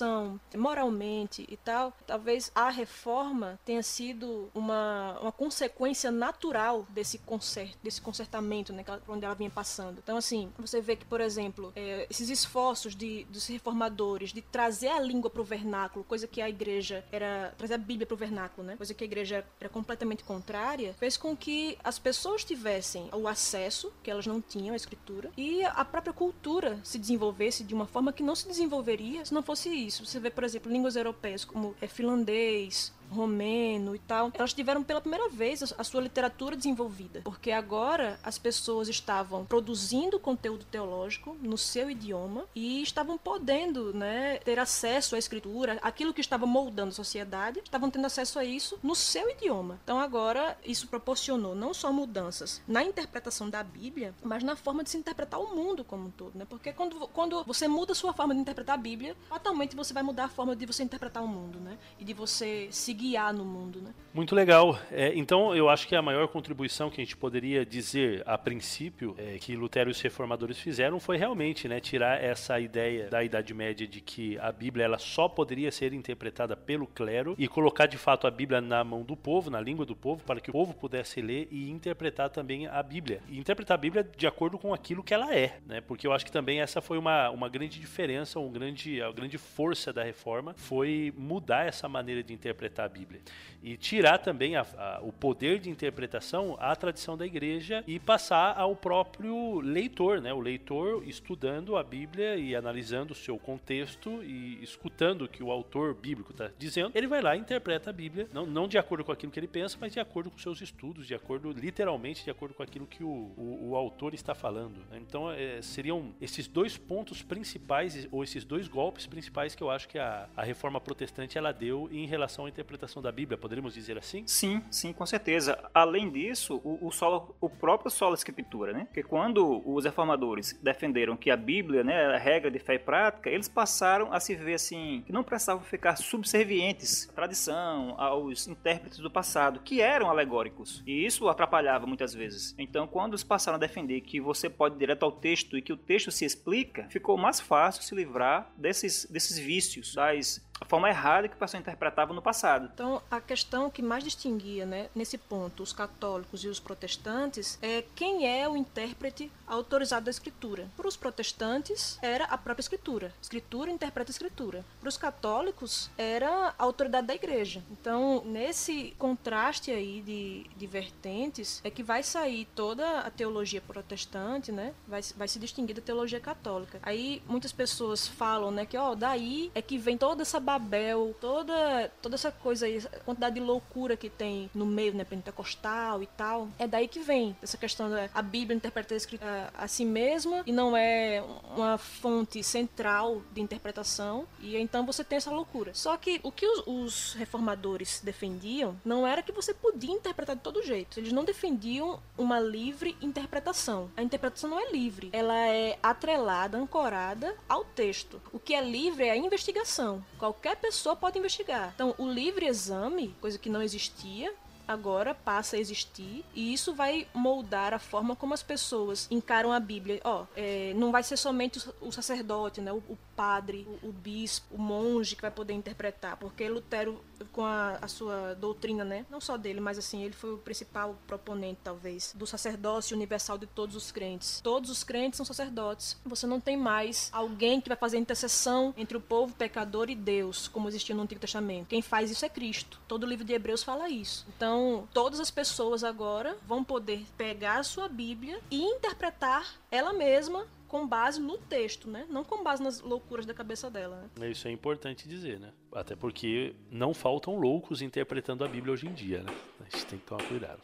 moralmente e tal, talvez a reforma tenha sido uma, uma consequência natural desse conserto, desse consertamento, né? Onde ela vinha passando. Então, assim, você vê que, por exemplo, é, esses esforços de, dos reformadores de trazer a língua para o vernáculo, coisa que a igreja era trazer a Bíblia para o vernáculo, né? Coisa que a igreja era completamente contrária, fez com que as pessoas tivessem o acesso que elas não tinham à escritura e a própria cultura se desenvolvesse de uma forma que não se desenvolveria se não fosse isso. Você vê, por exemplo, línguas europeias como é, finlandês, romeno e tal, elas tiveram pela primeira vez a sua literatura desenvolvida, porque agora as pessoas estavam produzindo conteúdo teológico no seu idioma e estavam podendo, né, ter acesso à escritura, aquilo que estava moldando a sociedade, estavam tendo acesso a isso no seu idioma. Então agora isso proporcionou não só mudanças na interpretação da Bíblia, mas na forma de se interpretar o mundo como um todo, né? Porque quando, quando você muda a sua forma de interpretar a Bíblia, fatalmente você vai mudar a forma de você interpretar o mundo, né? E de você seguir guiar no mundo, né? Muito legal. É, então, eu acho que a maior contribuição que a gente poderia dizer a princípio é, que Lutero e os reformadores fizeram foi realmente né, tirar essa ideia da Idade Média de que a Bíblia ela só poderia ser interpretada pelo clero e colocar de fato a Bíblia na mão do povo, na língua do povo, para que o povo pudesse ler e interpretar também a Bíblia. E interpretar a Bíblia de acordo com aquilo que ela é, né? Porque eu acho que também essa foi uma, uma grande diferença, um grande, a grande força da reforma foi mudar essa maneira de interpretar a Bíblia. E tirar também a, a, o poder de interpretação à tradição da igreja e passar ao próprio leitor, né? O leitor estudando a Bíblia e analisando o seu contexto e escutando o que o autor bíblico está dizendo, ele vai lá e interpreta a Bíblia, não, não de acordo com aquilo que ele pensa, mas de acordo com seus estudos, de acordo, literalmente, de acordo com aquilo que o, o, o autor está falando. Né? Então, é, seriam esses dois pontos principais, ou esses dois golpes principais que eu acho que a, a reforma protestante ela deu em relação à interpretação da Bíblia, poderíamos dizer assim? Sim, sim, com certeza. Além disso, o, o, solo, o próprio solo escritura, né? Porque quando os reformadores defenderam que a Bíblia, né, era regra de fé e prática, eles passaram a se ver assim, que não precisavam ficar subservientes à tradição, aos intérpretes do passado, que eram alegóricos. E isso atrapalhava muitas vezes. Então, quando eles passaram a defender que você pode ir direto ao texto e que o texto se explica, ficou mais fácil se livrar desses, desses vícios, das a forma errada que o pessoal interpretava no passado. Então, a questão que mais distinguia, né, nesse ponto, os católicos e os protestantes é quem é o intérprete autorizado da escritura. Para os protestantes, era a própria escritura. Escritura interpreta a escritura. Para os católicos, era a autoridade da igreja. Então, nesse contraste aí de, de vertentes, é que vai sair toda a teologia protestante, né? Vai, vai se distinguir da teologia católica. Aí, muitas pessoas falam, né, que, ó, daí é que vem toda essa Babel, toda, toda essa coisa aí, a quantidade de loucura que tem no meio, né, pentecostal e tal, é daí que vem essa questão da a Bíblia interpretar a, a si mesma e não é uma fonte central de interpretação, e então você tem essa loucura. Só que o que os, os reformadores defendiam não era que você podia interpretar de todo jeito, eles não defendiam uma livre interpretação. A interpretação não é livre, ela é atrelada, ancorada ao texto. O que é livre é a investigação. Qualquer qualquer pessoa pode investigar. Então, o livre exame, coisa que não existia, agora passa a existir e isso vai moldar a forma como as pessoas encaram a Bíblia. Ó, é, não vai ser somente o sacerdote, né, o, o padre, o, o, bispo, o monge que vai poder interpretar, porque Lutero com a, a, sua doutrina, né? Não só dele, mas assim, ele foi o principal proponente, talvez, do sacerdócio universal de todos os crentes. Todos os crentes são sacerdotes. Você não tem mais alguém que vai fazer intercessão entre o povo pecador e Deus, como existia no Antigo Testamento. Quem faz isso é Cristo. Todo o livro de Hebreus fala isso. Então, todas as pessoas agora vão poder pegar a sua Bíblia e interpretar ela mesma com base no texto, né? Não com base nas loucuras da cabeça dela. Né? Isso é importante dizer, né? Até porque não faltam loucos interpretando a Bíblia hoje em dia, né? A gente tem que tomar cuidado.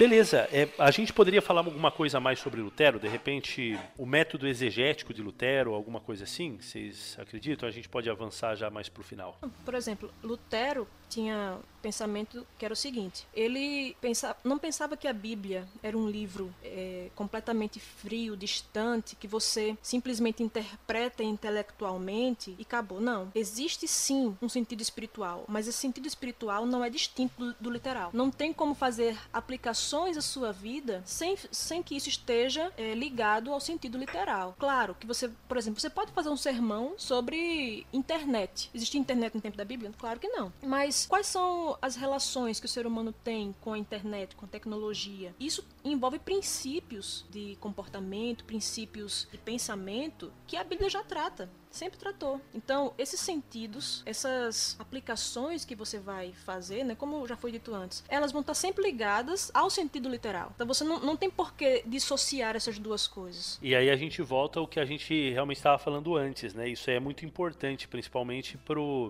Beleza, é, a gente poderia falar alguma coisa mais sobre Lutero? De repente, o método exegético de Lutero, alguma coisa assim? Vocês acreditam? A gente pode avançar já mais para o final. Por exemplo, Lutero tinha pensamento que era o seguinte: ele pensava, não pensava que a Bíblia era um livro é, completamente frio, distante, que você simplesmente interpreta intelectualmente e acabou. Não. Existe sim um sentido espiritual, mas esse sentido espiritual não é distinto do, do literal. Não tem como fazer aplicações à sua vida sem, sem que isso esteja é, ligado ao sentido literal. Claro que você, por exemplo, você pode fazer um sermão sobre internet. Existe internet no tempo da Bíblia? Claro que não. Mas quais são as relações que o ser humano tem com a internet, com a tecnologia? Isso envolve princípios de comportamento, princípios de pensamento que a Bíblia já trata sempre tratou. Então, esses sentidos, essas aplicações que você vai fazer, né, como já foi dito antes, elas vão estar sempre ligadas ao sentido literal. Então, você não, não tem por que dissociar essas duas coisas. E aí a gente volta ao que a gente realmente estava falando antes, né? Isso é muito importante, principalmente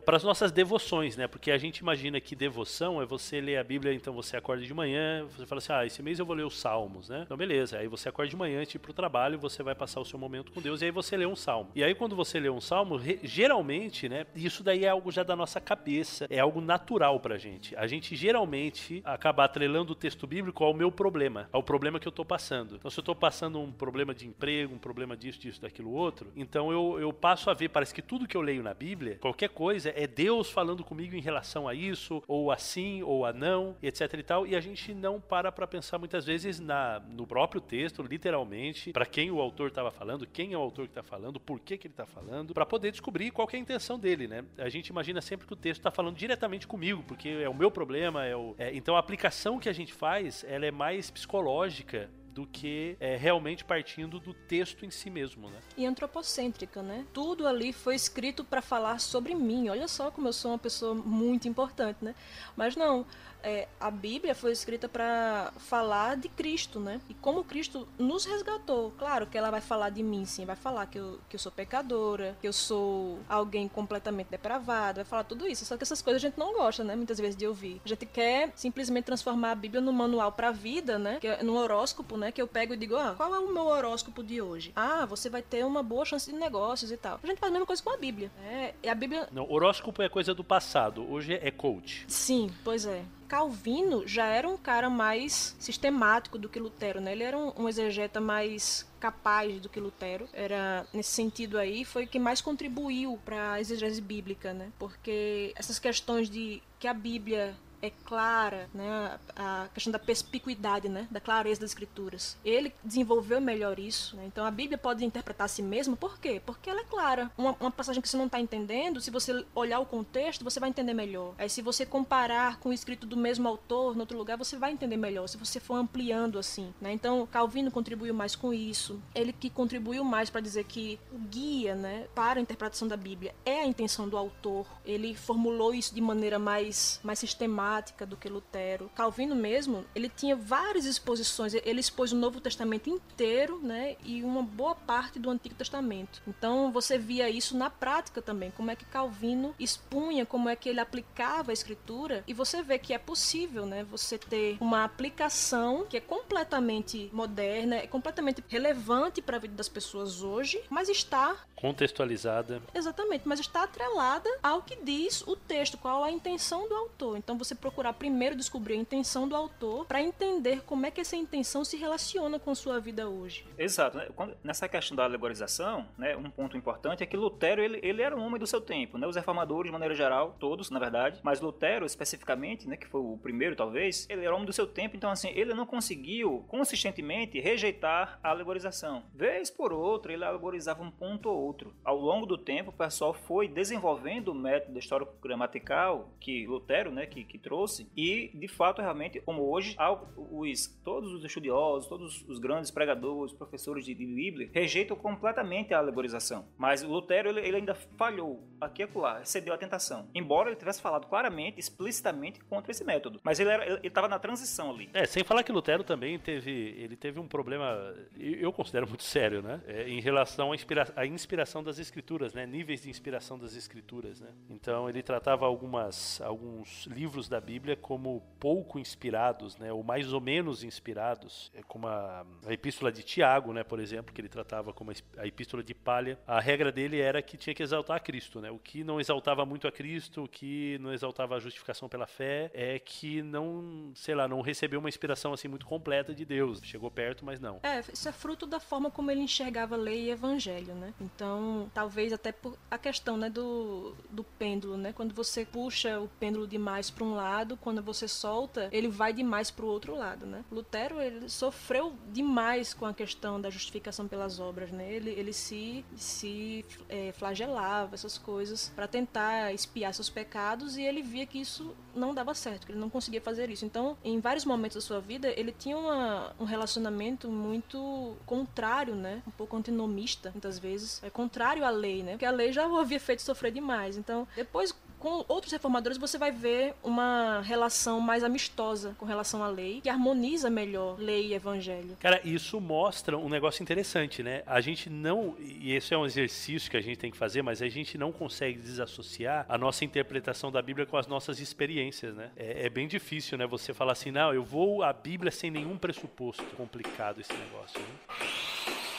para as nossas devoções, né? Porque a gente imagina que devoção é você ler a Bíblia, então você acorda de manhã, você fala assim, ah, esse mês eu vou ler os Salmos, né? Então, beleza. Aí você acorda de manhã, antes de ir pro trabalho, você vai passar o seu momento com Deus, e aí você lê um Salmo. E aí quando você lê um salmo, geralmente, né? Isso daí é algo já da nossa cabeça, é algo natural pra gente. A gente geralmente acaba atrelando o texto bíblico ao meu problema, ao problema que eu tô passando. Então, se eu tô passando um problema de emprego, um problema disso, disso, daquilo outro, então eu, eu passo a ver, parece que tudo que eu leio na Bíblia, qualquer coisa, é Deus falando comigo em relação a isso, ou assim, ou a não, etc e tal, e a gente não para pra pensar muitas vezes na, no próprio texto, literalmente, para quem o autor estava falando, quem é o autor que está falando, por que, que ele está falando, para poder descobrir qual é a intenção dele, né? A gente imagina sempre que o texto está falando diretamente comigo, porque é o meu problema, é o... É, então a aplicação que a gente faz, ela é mais psicológica do que é, realmente partindo do texto em si mesmo, né? E antropocêntrica, né? Tudo ali foi escrito para falar sobre mim. Olha só como eu sou uma pessoa muito importante, né? Mas não, é, a Bíblia foi escrita para falar de Cristo, né? E como Cristo nos resgatou. Claro que ela vai falar de mim, sim. Vai falar que eu, que eu sou pecadora, que eu sou alguém completamente depravado, vai falar tudo isso. Só que essas coisas a gente não gosta, né? Muitas vezes de ouvir. A gente quer simplesmente transformar a Bíblia num manual pra vida, né? Que é, num horóscopo, né? Que eu pego e digo, ah, qual é o meu horóscopo de hoje? Ah, você vai ter uma boa chance de negócios e tal. A gente faz a mesma coisa com a Bíblia. É, e a Bíblia. Não, horóscopo é coisa do passado. Hoje é coach. Sim, pois é. Calvino já era um cara mais sistemático do que Lutero, né? Ele era um, um exegeta mais capaz do que Lutero. Era nesse sentido aí foi que mais contribuiu para a exegese bíblica, né? Porque essas questões de que a Bíblia é clara, né? A questão da perspicuidade, né? Da clareza das escrituras. Ele desenvolveu melhor isso. Né? Então a Bíblia pode interpretar a si mesma. Por quê? Porque ela é clara. Uma, uma passagem que você não está entendendo, se você olhar o contexto, você vai entender melhor. Aí se você comparar com o escrito do mesmo autor em outro lugar, você vai entender melhor. Se você for ampliando assim, né? Então Calvino contribuiu mais com isso. Ele que contribuiu mais para dizer que o guia, né, para a interpretação da Bíblia é a intenção do autor. Ele formulou isso de maneira mais mais sistemática do que Lutero. Calvino mesmo, ele tinha várias exposições, ele expôs o Novo Testamento inteiro, né, e uma boa parte do Antigo Testamento. Então você via isso na prática também, como é que Calvino expunha, como é que ele aplicava a escritura, e você vê que é possível, né, você ter uma aplicação que é completamente moderna, é completamente relevante para a vida das pessoas hoje, mas está contextualizada. Exatamente, mas está atrelada ao que diz o texto, qual a intenção do autor. Então você procurar primeiro descobrir a intenção do autor para entender como é que essa intenção se relaciona com sua vida hoje. Exato. Né? Nessa questão da alegorização, né, um ponto importante é que Lutero ele, ele era um homem do seu tempo, né? Os reformadores de maneira geral, todos, na verdade, mas Lutero especificamente, né, que foi o primeiro talvez, ele era um homem do seu tempo, então assim, ele não conseguiu consistentemente rejeitar a alegorização. Vez por outra, ele alegorizava um ponto ou outro. Ao longo do tempo, o pessoal foi desenvolvendo o método histórico gramatical que Lutero, né, que, que trouxe, e de fato, realmente, como hoje, os, todos os estudiosos, todos os grandes pregadores, professores de, de Bíblia, rejeitam completamente a alegorização. Mas Lutero, ele, ele ainda falhou aqui e acolá, cedeu à tentação. Embora ele tivesse falado claramente, explicitamente contra esse método. Mas ele estava na transição ali. É, sem falar que Lutero também teve, ele teve um problema, eu considero muito sério, né? É, em relação à, inspira à inspiração das escrituras, né? Níveis de inspiração das escrituras, né? Então ele tratava algumas, alguns livros da Bíblia como pouco inspirados, né? Ou mais ou menos inspirados, é como a, a Epístola de Tiago, né? Por exemplo, que ele tratava como a Epístola de Palha. A regra dele era que tinha que exaltar a Cristo, né? O que não exaltava muito a Cristo, o que não exaltava a justificação pela fé, é que não, sei lá, não recebeu uma inspiração assim muito completa de Deus. Chegou perto, mas não. É, isso é fruto da forma como ele enxergava lei e evangelho, né? Então, talvez até por a questão, né, do, do pêndulo, né? Quando você puxa o pêndulo demais para um lado, quando você solta, ele vai demais para o outro lado, né? Lutero, ele sofreu demais com a questão da justificação pelas obras, né? Ele, ele se, se é, flagelava, essas coisas, para tentar espiar seus pecados e ele via que isso não dava certo, que ele não conseguia fazer isso. Então, em vários momentos da sua vida, ele tinha uma, um relacionamento muito contrário, né? Um pouco antinomista, muitas vezes. É contrário à lei, né? Porque a lei já o havia feito sofrer demais. Então, depois, com outros reformadores você vai ver uma relação mais amistosa com relação à lei, que harmoniza melhor lei e evangelho. Cara, isso mostra um negócio interessante, né? A gente não, e esse é um exercício que a gente tem que fazer, mas a gente não consegue desassociar a nossa interpretação da Bíblia com as nossas experiências, né? É, é bem difícil, né? Você falar assim, não, eu vou a Bíblia sem nenhum pressuposto. Complicado esse negócio, né?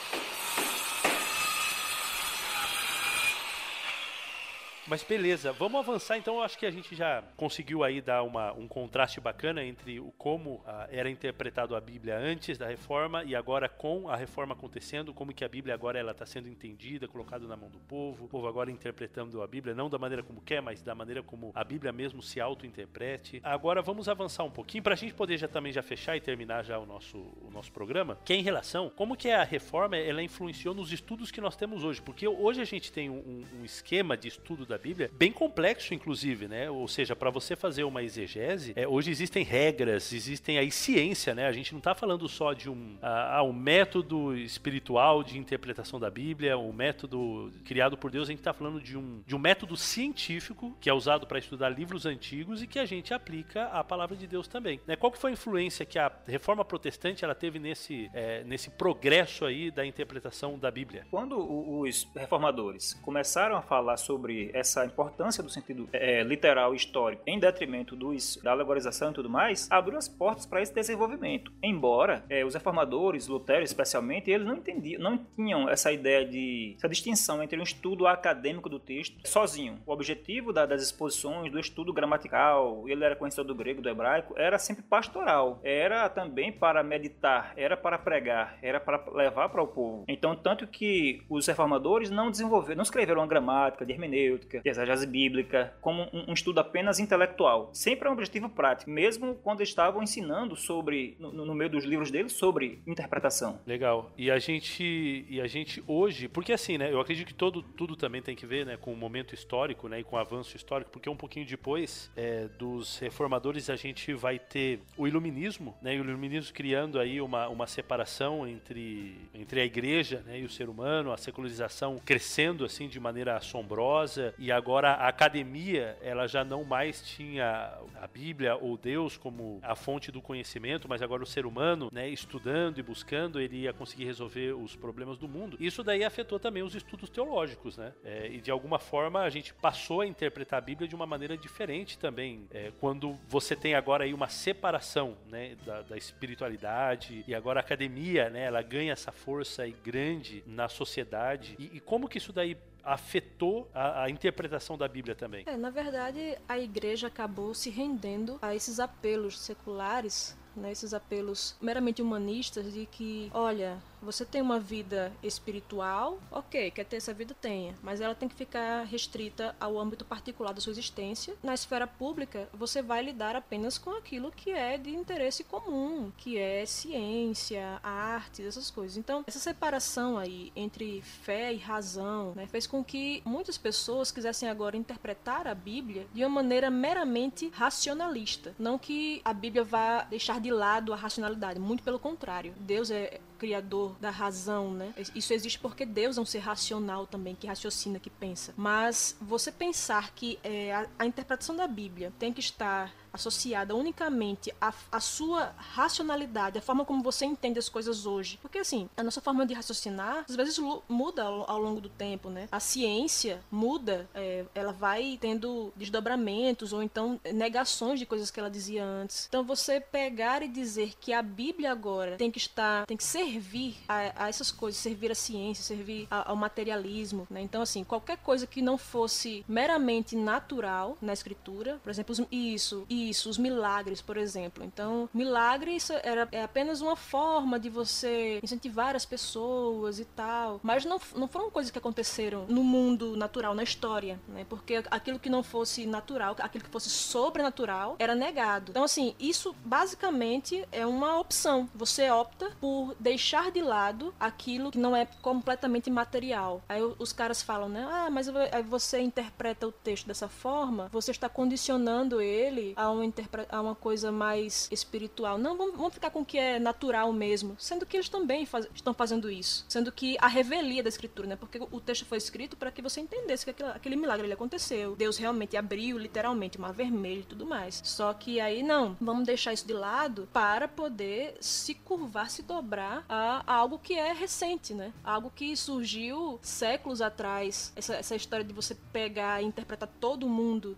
Mas beleza, vamos avançar então. Eu acho que a gente já conseguiu aí dar uma, um contraste bacana entre o como ah, era interpretado a Bíblia antes da reforma e agora com a reforma acontecendo, como que a Bíblia agora ela está sendo entendida, colocada na mão do povo, o povo agora interpretando a Bíblia não da maneira como quer, mas da maneira como a Bíblia mesmo se auto-interprete. Agora vamos avançar um pouquinho para a gente poder já também já fechar e terminar já o nosso, o nosso programa, que é em relação como que a reforma ela influenciou nos estudos que nós temos hoje, porque hoje a gente tem um, um esquema de estudo da Bíblia bem complexo, inclusive, né? Ou seja, para você fazer uma exegese, é, hoje existem regras, existem aí ciência, né? A gente não está falando só de um, ah, um método espiritual de interpretação da Bíblia, um método criado por Deus, a gente está falando de um, de um método científico que é usado para estudar livros antigos e que a gente aplica à palavra de Deus também. Né? Qual que foi a influência que a reforma protestante ela teve nesse, é, nesse progresso aí da interpretação da Bíblia? Quando os reformadores começaram a falar sobre essa importância do sentido é, literal e histórico em detrimento dos, da alegorização e tudo mais, abriu as portas para esse desenvolvimento. Embora é, os reformadores, Lutero especialmente, eles não entendiam, não tinham essa ideia de essa distinção entre um estudo acadêmico do texto sozinho. O objetivo da, das exposições, do estudo gramatical, ele era conhecedor do grego, do hebraico, era sempre pastoral. Era também para meditar, era para pregar, era para levar para o povo. Então, tanto que os reformadores não desenvolveram, não escreveram uma gramática, de hermenêutica, de exegese bíblica, como um, um, estudo apenas intelectual. Sempre é um objetivo prático, mesmo quando estavam ensinando sobre, no, no, meio dos livros deles, sobre interpretação. Legal. E a gente, e a gente hoje, porque assim, né, eu acredito que todo, tudo também tem que ver, né, com o momento histórico, né, e com o avanço histórico, porque um pouquinho depois é, dos reformadores a gente vai ter o iluminismo, né, o iluminismo criando aí uma, uma separação entre, entre a igreja, né, e o ser humano, a secularização crescendo assim de maneira assombrosa e agora a academia, ela já não mais tinha a Bíblia ou Deus como a fonte do conhecimento, mas agora o ser humano, né, estudando e buscando, ele ia conseguir resolver os problemas do mundo. Isso daí afetou também os estudos teológicos, né? É, e de alguma forma a gente passou a interpretar a Bíblia de uma maneira diferente também. É, quando você tem agora aí uma separação, né, da, da espiritualidade e agora a academia, né, ela ganha essa força aí grande na sociedade. E, e como que isso daí afetou a, a interpretação da Bíblia também? É, na verdade, a igreja acabou se rendendo a esses apelos seculares né, esses apelos meramente humanistas de que, olha, você tem uma vida espiritual, ok, quer ter essa vida, tenha, mas ela tem que ficar restrita ao âmbito particular da sua existência. Na esfera pública, você vai lidar apenas com aquilo que é de interesse comum, que é ciência, artes, essas coisas. Então, essa separação aí entre fé e razão né, fez com que muitas pessoas quisessem agora interpretar a Bíblia de uma maneira meramente racionalista. Não que a Bíblia vá deixar de lado a racionalidade, muito pelo contrário. Deus é criador da razão, né? Isso existe porque Deus é um ser racional também, que raciocina, que pensa. Mas você pensar que é, a, a interpretação da Bíblia tem que estar associada unicamente à, à sua racionalidade, à forma como você entende as coisas hoje. Porque, assim, a nossa forma de raciocinar às vezes muda ao, ao longo do tempo, né? A ciência muda, é, ela vai tendo desdobramentos ou então negações de coisas que ela dizia antes. Então, você pegar e dizer que a Bíblia agora tem que estar, tem que servir a, a essas coisas, servir à ciência, servir ao materialismo, né? Então, assim, qualquer coisa que não fosse meramente natural na escritura, por exemplo, isso, isso, os milagres, por exemplo. Então, milagre era, é apenas uma forma de você incentivar as pessoas e tal. Mas não, não foram coisas que aconteceram no mundo natural, na história, né? Porque aquilo que não fosse natural, aquilo que fosse sobrenatural, era negado. Então, assim, isso basicamente é uma opção. Você opta por deixar de lado aquilo que não é completamente material. Aí os caras falam, né? Ah, mas você interpreta o texto dessa forma, você está condicionando ele a uma, a uma coisa mais espiritual. Não, vamos, vamos, ficar com o que é natural mesmo. Sendo que eles também faz, estão fazendo isso. Sendo que a revelia da escritura, né? Porque o texto foi escrito para que você entendesse que aquele, aquele milagre ele aconteceu. Deus realmente abriu, literalmente, o mar vermelho e tudo mais. Só que aí, não, vamos deixar isso de lado para poder se curvar, se dobrar a, algo que é recente, né? Algo que surgiu séculos atrás. Essa, essa história de você pegar e interpretar todo mundo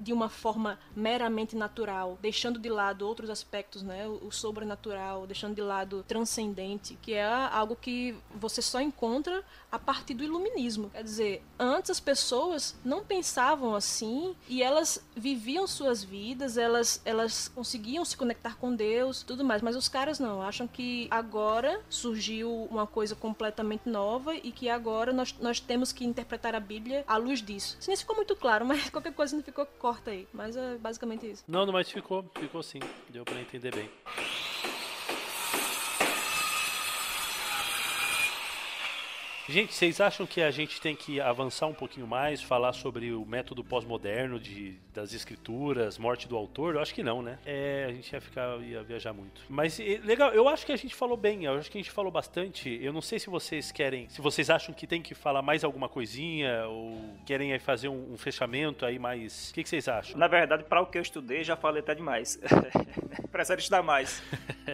de uma forma meramente natural, deixando de lado outros aspectos, né, o sobrenatural, deixando de lado transcendente, que é algo que você só encontra a partir do iluminismo. Quer dizer, antes as pessoas não pensavam assim e elas viviam suas vidas, elas elas conseguiam se conectar com Deus, tudo mais, mas os caras não, acham que agora surgiu uma coisa completamente nova e que agora nós, nós temos que interpretar a Bíblia à luz disso. Isso nem ficou muito claro, mas qualquer coisa não ficou corta aí. Mas é basicamente isso. Não, mas ficou, ficou sim. Deu para entender bem. Gente, vocês acham que a gente tem que avançar um pouquinho mais, falar sobre o método pós-moderno de, das escrituras, morte do autor? Eu acho que não, né? É, a gente ia ficar, ia viajar muito. Mas legal, eu acho que a gente falou bem, eu acho que a gente falou bastante. Eu não sei se vocês querem, se vocês acham que tem que falar mais alguma coisinha ou querem aí fazer um, um fechamento aí mais. O que, que vocês acham? Na verdade, para o que eu estudei, já falei até demais. Precisa estudar mais.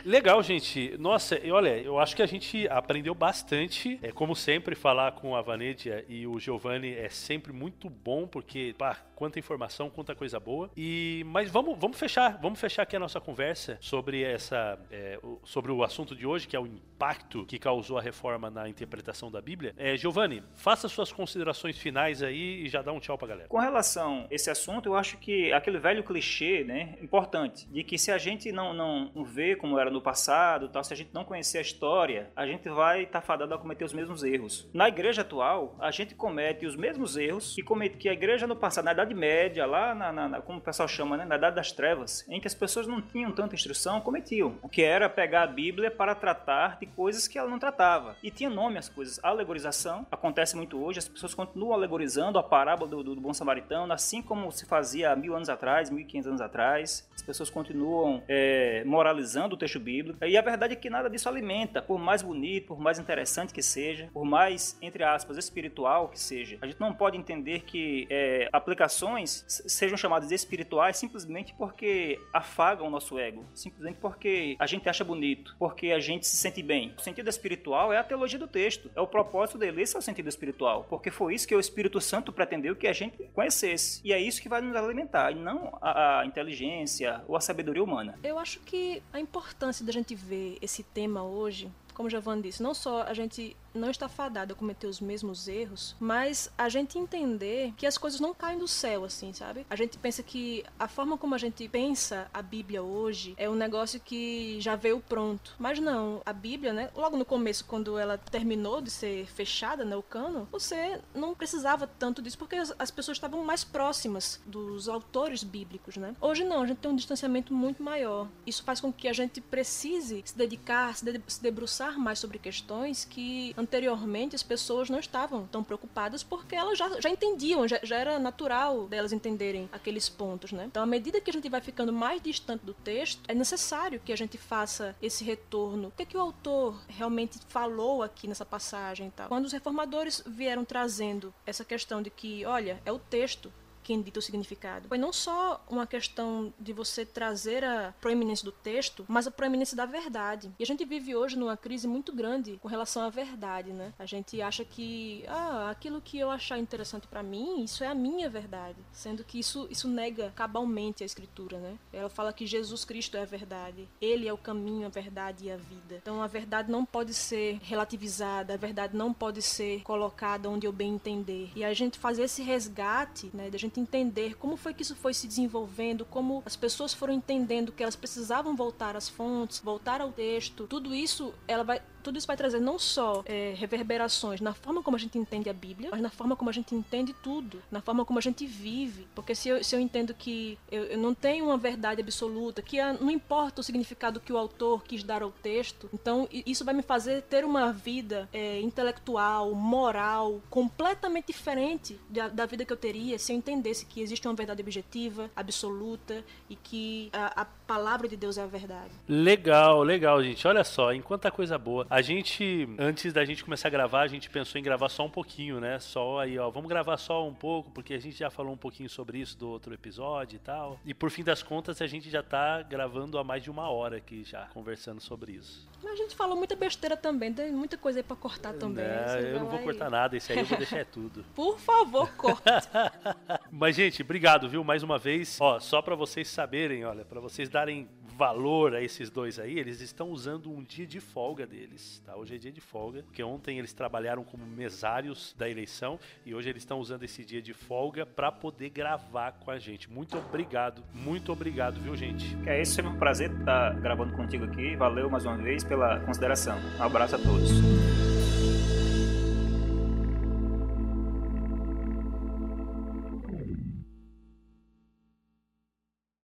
legal, gente. Nossa, e olha, eu acho que a gente aprendeu bastante, é como sempre sempre falar com a Vanedia e o Giovanni é sempre muito bom, porque, pá, quanta informação, quanta coisa boa. E mas vamos, vamos fechar, vamos fechar aqui a nossa conversa sobre essa é, sobre o assunto de hoje, que é o impacto que causou a reforma na interpretação da Bíblia. É, Giovanni, faça suas considerações finais aí e já dá um tchau pra galera. Com relação a esse assunto, eu acho que aquele velho clichê, né, importante, de que se a gente não, não, vê como era no passado, tal, se a gente não conhecer a história, a gente vai estar tá fadado a cometer os mesmos erros. Na igreja atual, a gente comete os mesmos erros que, comete, que a igreja no passado, na Idade Média, lá na, na, como o pessoal chama, né, na Idade das Trevas, em que as pessoas não tinham tanta instrução, cometiam. O que era pegar a Bíblia para tratar de coisas que ela não tratava. E tinha nome as coisas. Alegorização acontece muito hoje, as pessoas continuam alegorizando a parábola do, do, do bom samaritano, assim como se fazia mil anos atrás, mil e quinhentos anos atrás. As pessoas continuam é, moralizando o texto bíblico. E a verdade é que nada disso alimenta, por mais bonito, por mais interessante que seja, por mais, entre aspas, espiritual que seja. A gente não pode entender que é, aplicações ações sejam chamadas espirituais simplesmente porque afagam o nosso ego, simplesmente porque a gente acha bonito, porque a gente se sente bem. O sentido espiritual é a teologia do texto, é o propósito dele, esse é o sentido espiritual, porque foi isso que o Espírito Santo pretendeu que a gente conhecesse. E é isso que vai nos alimentar, e não a, a inteligência ou a sabedoria humana. Eu acho que a importância da gente ver esse tema hoje como o Giovanni disse, não só a gente não está fadado a cometer os mesmos erros, mas a gente entender que as coisas não caem do céu, assim, sabe? A gente pensa que a forma como a gente pensa a Bíblia hoje é um negócio que já veio pronto. Mas não, a Bíblia, né? Logo no começo, quando ela terminou de ser fechada, né? O cano, você não precisava tanto disso porque as pessoas estavam mais próximas dos autores bíblicos, né? Hoje não, a gente tem um distanciamento muito maior. Isso faz com que a gente precise se dedicar, se, de, se debruçar mais sobre questões que anteriormente as pessoas não estavam tão preocupadas porque elas já, já entendiam, já, já era natural delas entenderem aqueles pontos, né? Então, à medida que a gente vai ficando mais distante do texto, é necessário que a gente faça esse retorno. O que, é que o autor realmente falou aqui nessa passagem e tal? Quando os reformadores vieram trazendo essa questão de que, olha, é o texto quem dita o significado. Foi não só uma questão de você trazer a proeminência do texto, mas a proeminência da verdade. E a gente vive hoje numa crise muito grande com relação à verdade, né? A gente acha que, ah, aquilo que eu achar interessante para mim, isso é a minha verdade, sendo que isso isso nega cabalmente a escritura, né? Ela fala que Jesus Cristo é a verdade, ele é o caminho, a verdade e a vida. Então a verdade não pode ser relativizada, a verdade não pode ser colocada onde eu bem entender. E a gente fazer esse resgate, né, da gente entender como foi que isso foi se desenvolvendo, como as pessoas foram entendendo que elas precisavam voltar às fontes, voltar ao texto. Tudo isso ela vai tudo isso vai trazer não só é, reverberações na forma como a gente entende a Bíblia, mas na forma como a gente entende tudo, na forma como a gente vive. Porque se eu, se eu entendo que eu, eu não tenho uma verdade absoluta, que a, não importa o significado que o autor quis dar ao texto, então isso vai me fazer ter uma vida é, intelectual, moral, completamente diferente da, da, vida que eu teria se eu entendesse que existe uma verdade objetiva, absoluta e que a, a palavra de Deus é a verdade. Legal, legal, gente. Olha só, enquanto a coisa boa. A gente, antes da gente começar a gravar, a gente pensou em gravar só um pouquinho, né? Só aí, ó, vamos gravar só um pouco, porque a gente já falou um pouquinho sobre isso do outro episódio e tal. E por fim das contas, a gente já tá gravando há mais de uma hora aqui já, conversando sobre isso. Mas a gente falou muita besteira também, tem muita coisa aí pra cortar também. É, eu não vou cortar nada, isso aí eu vou deixar tudo. Por favor, corte. Mas, gente, obrigado, viu? Mais uma vez. Ó, só para vocês saberem, olha, para vocês darem valor a esses dois aí, eles estão usando um dia de folga deles, tá? Hoje é dia de folga, porque ontem eles trabalharam como mesários da eleição e hoje eles estão usando esse dia de folga para poder gravar com a gente. Muito obrigado, muito obrigado, viu, gente? É isso, sempre um prazer estar gravando contigo aqui. Valeu mais uma vez pela consideração. Um abraço a todos.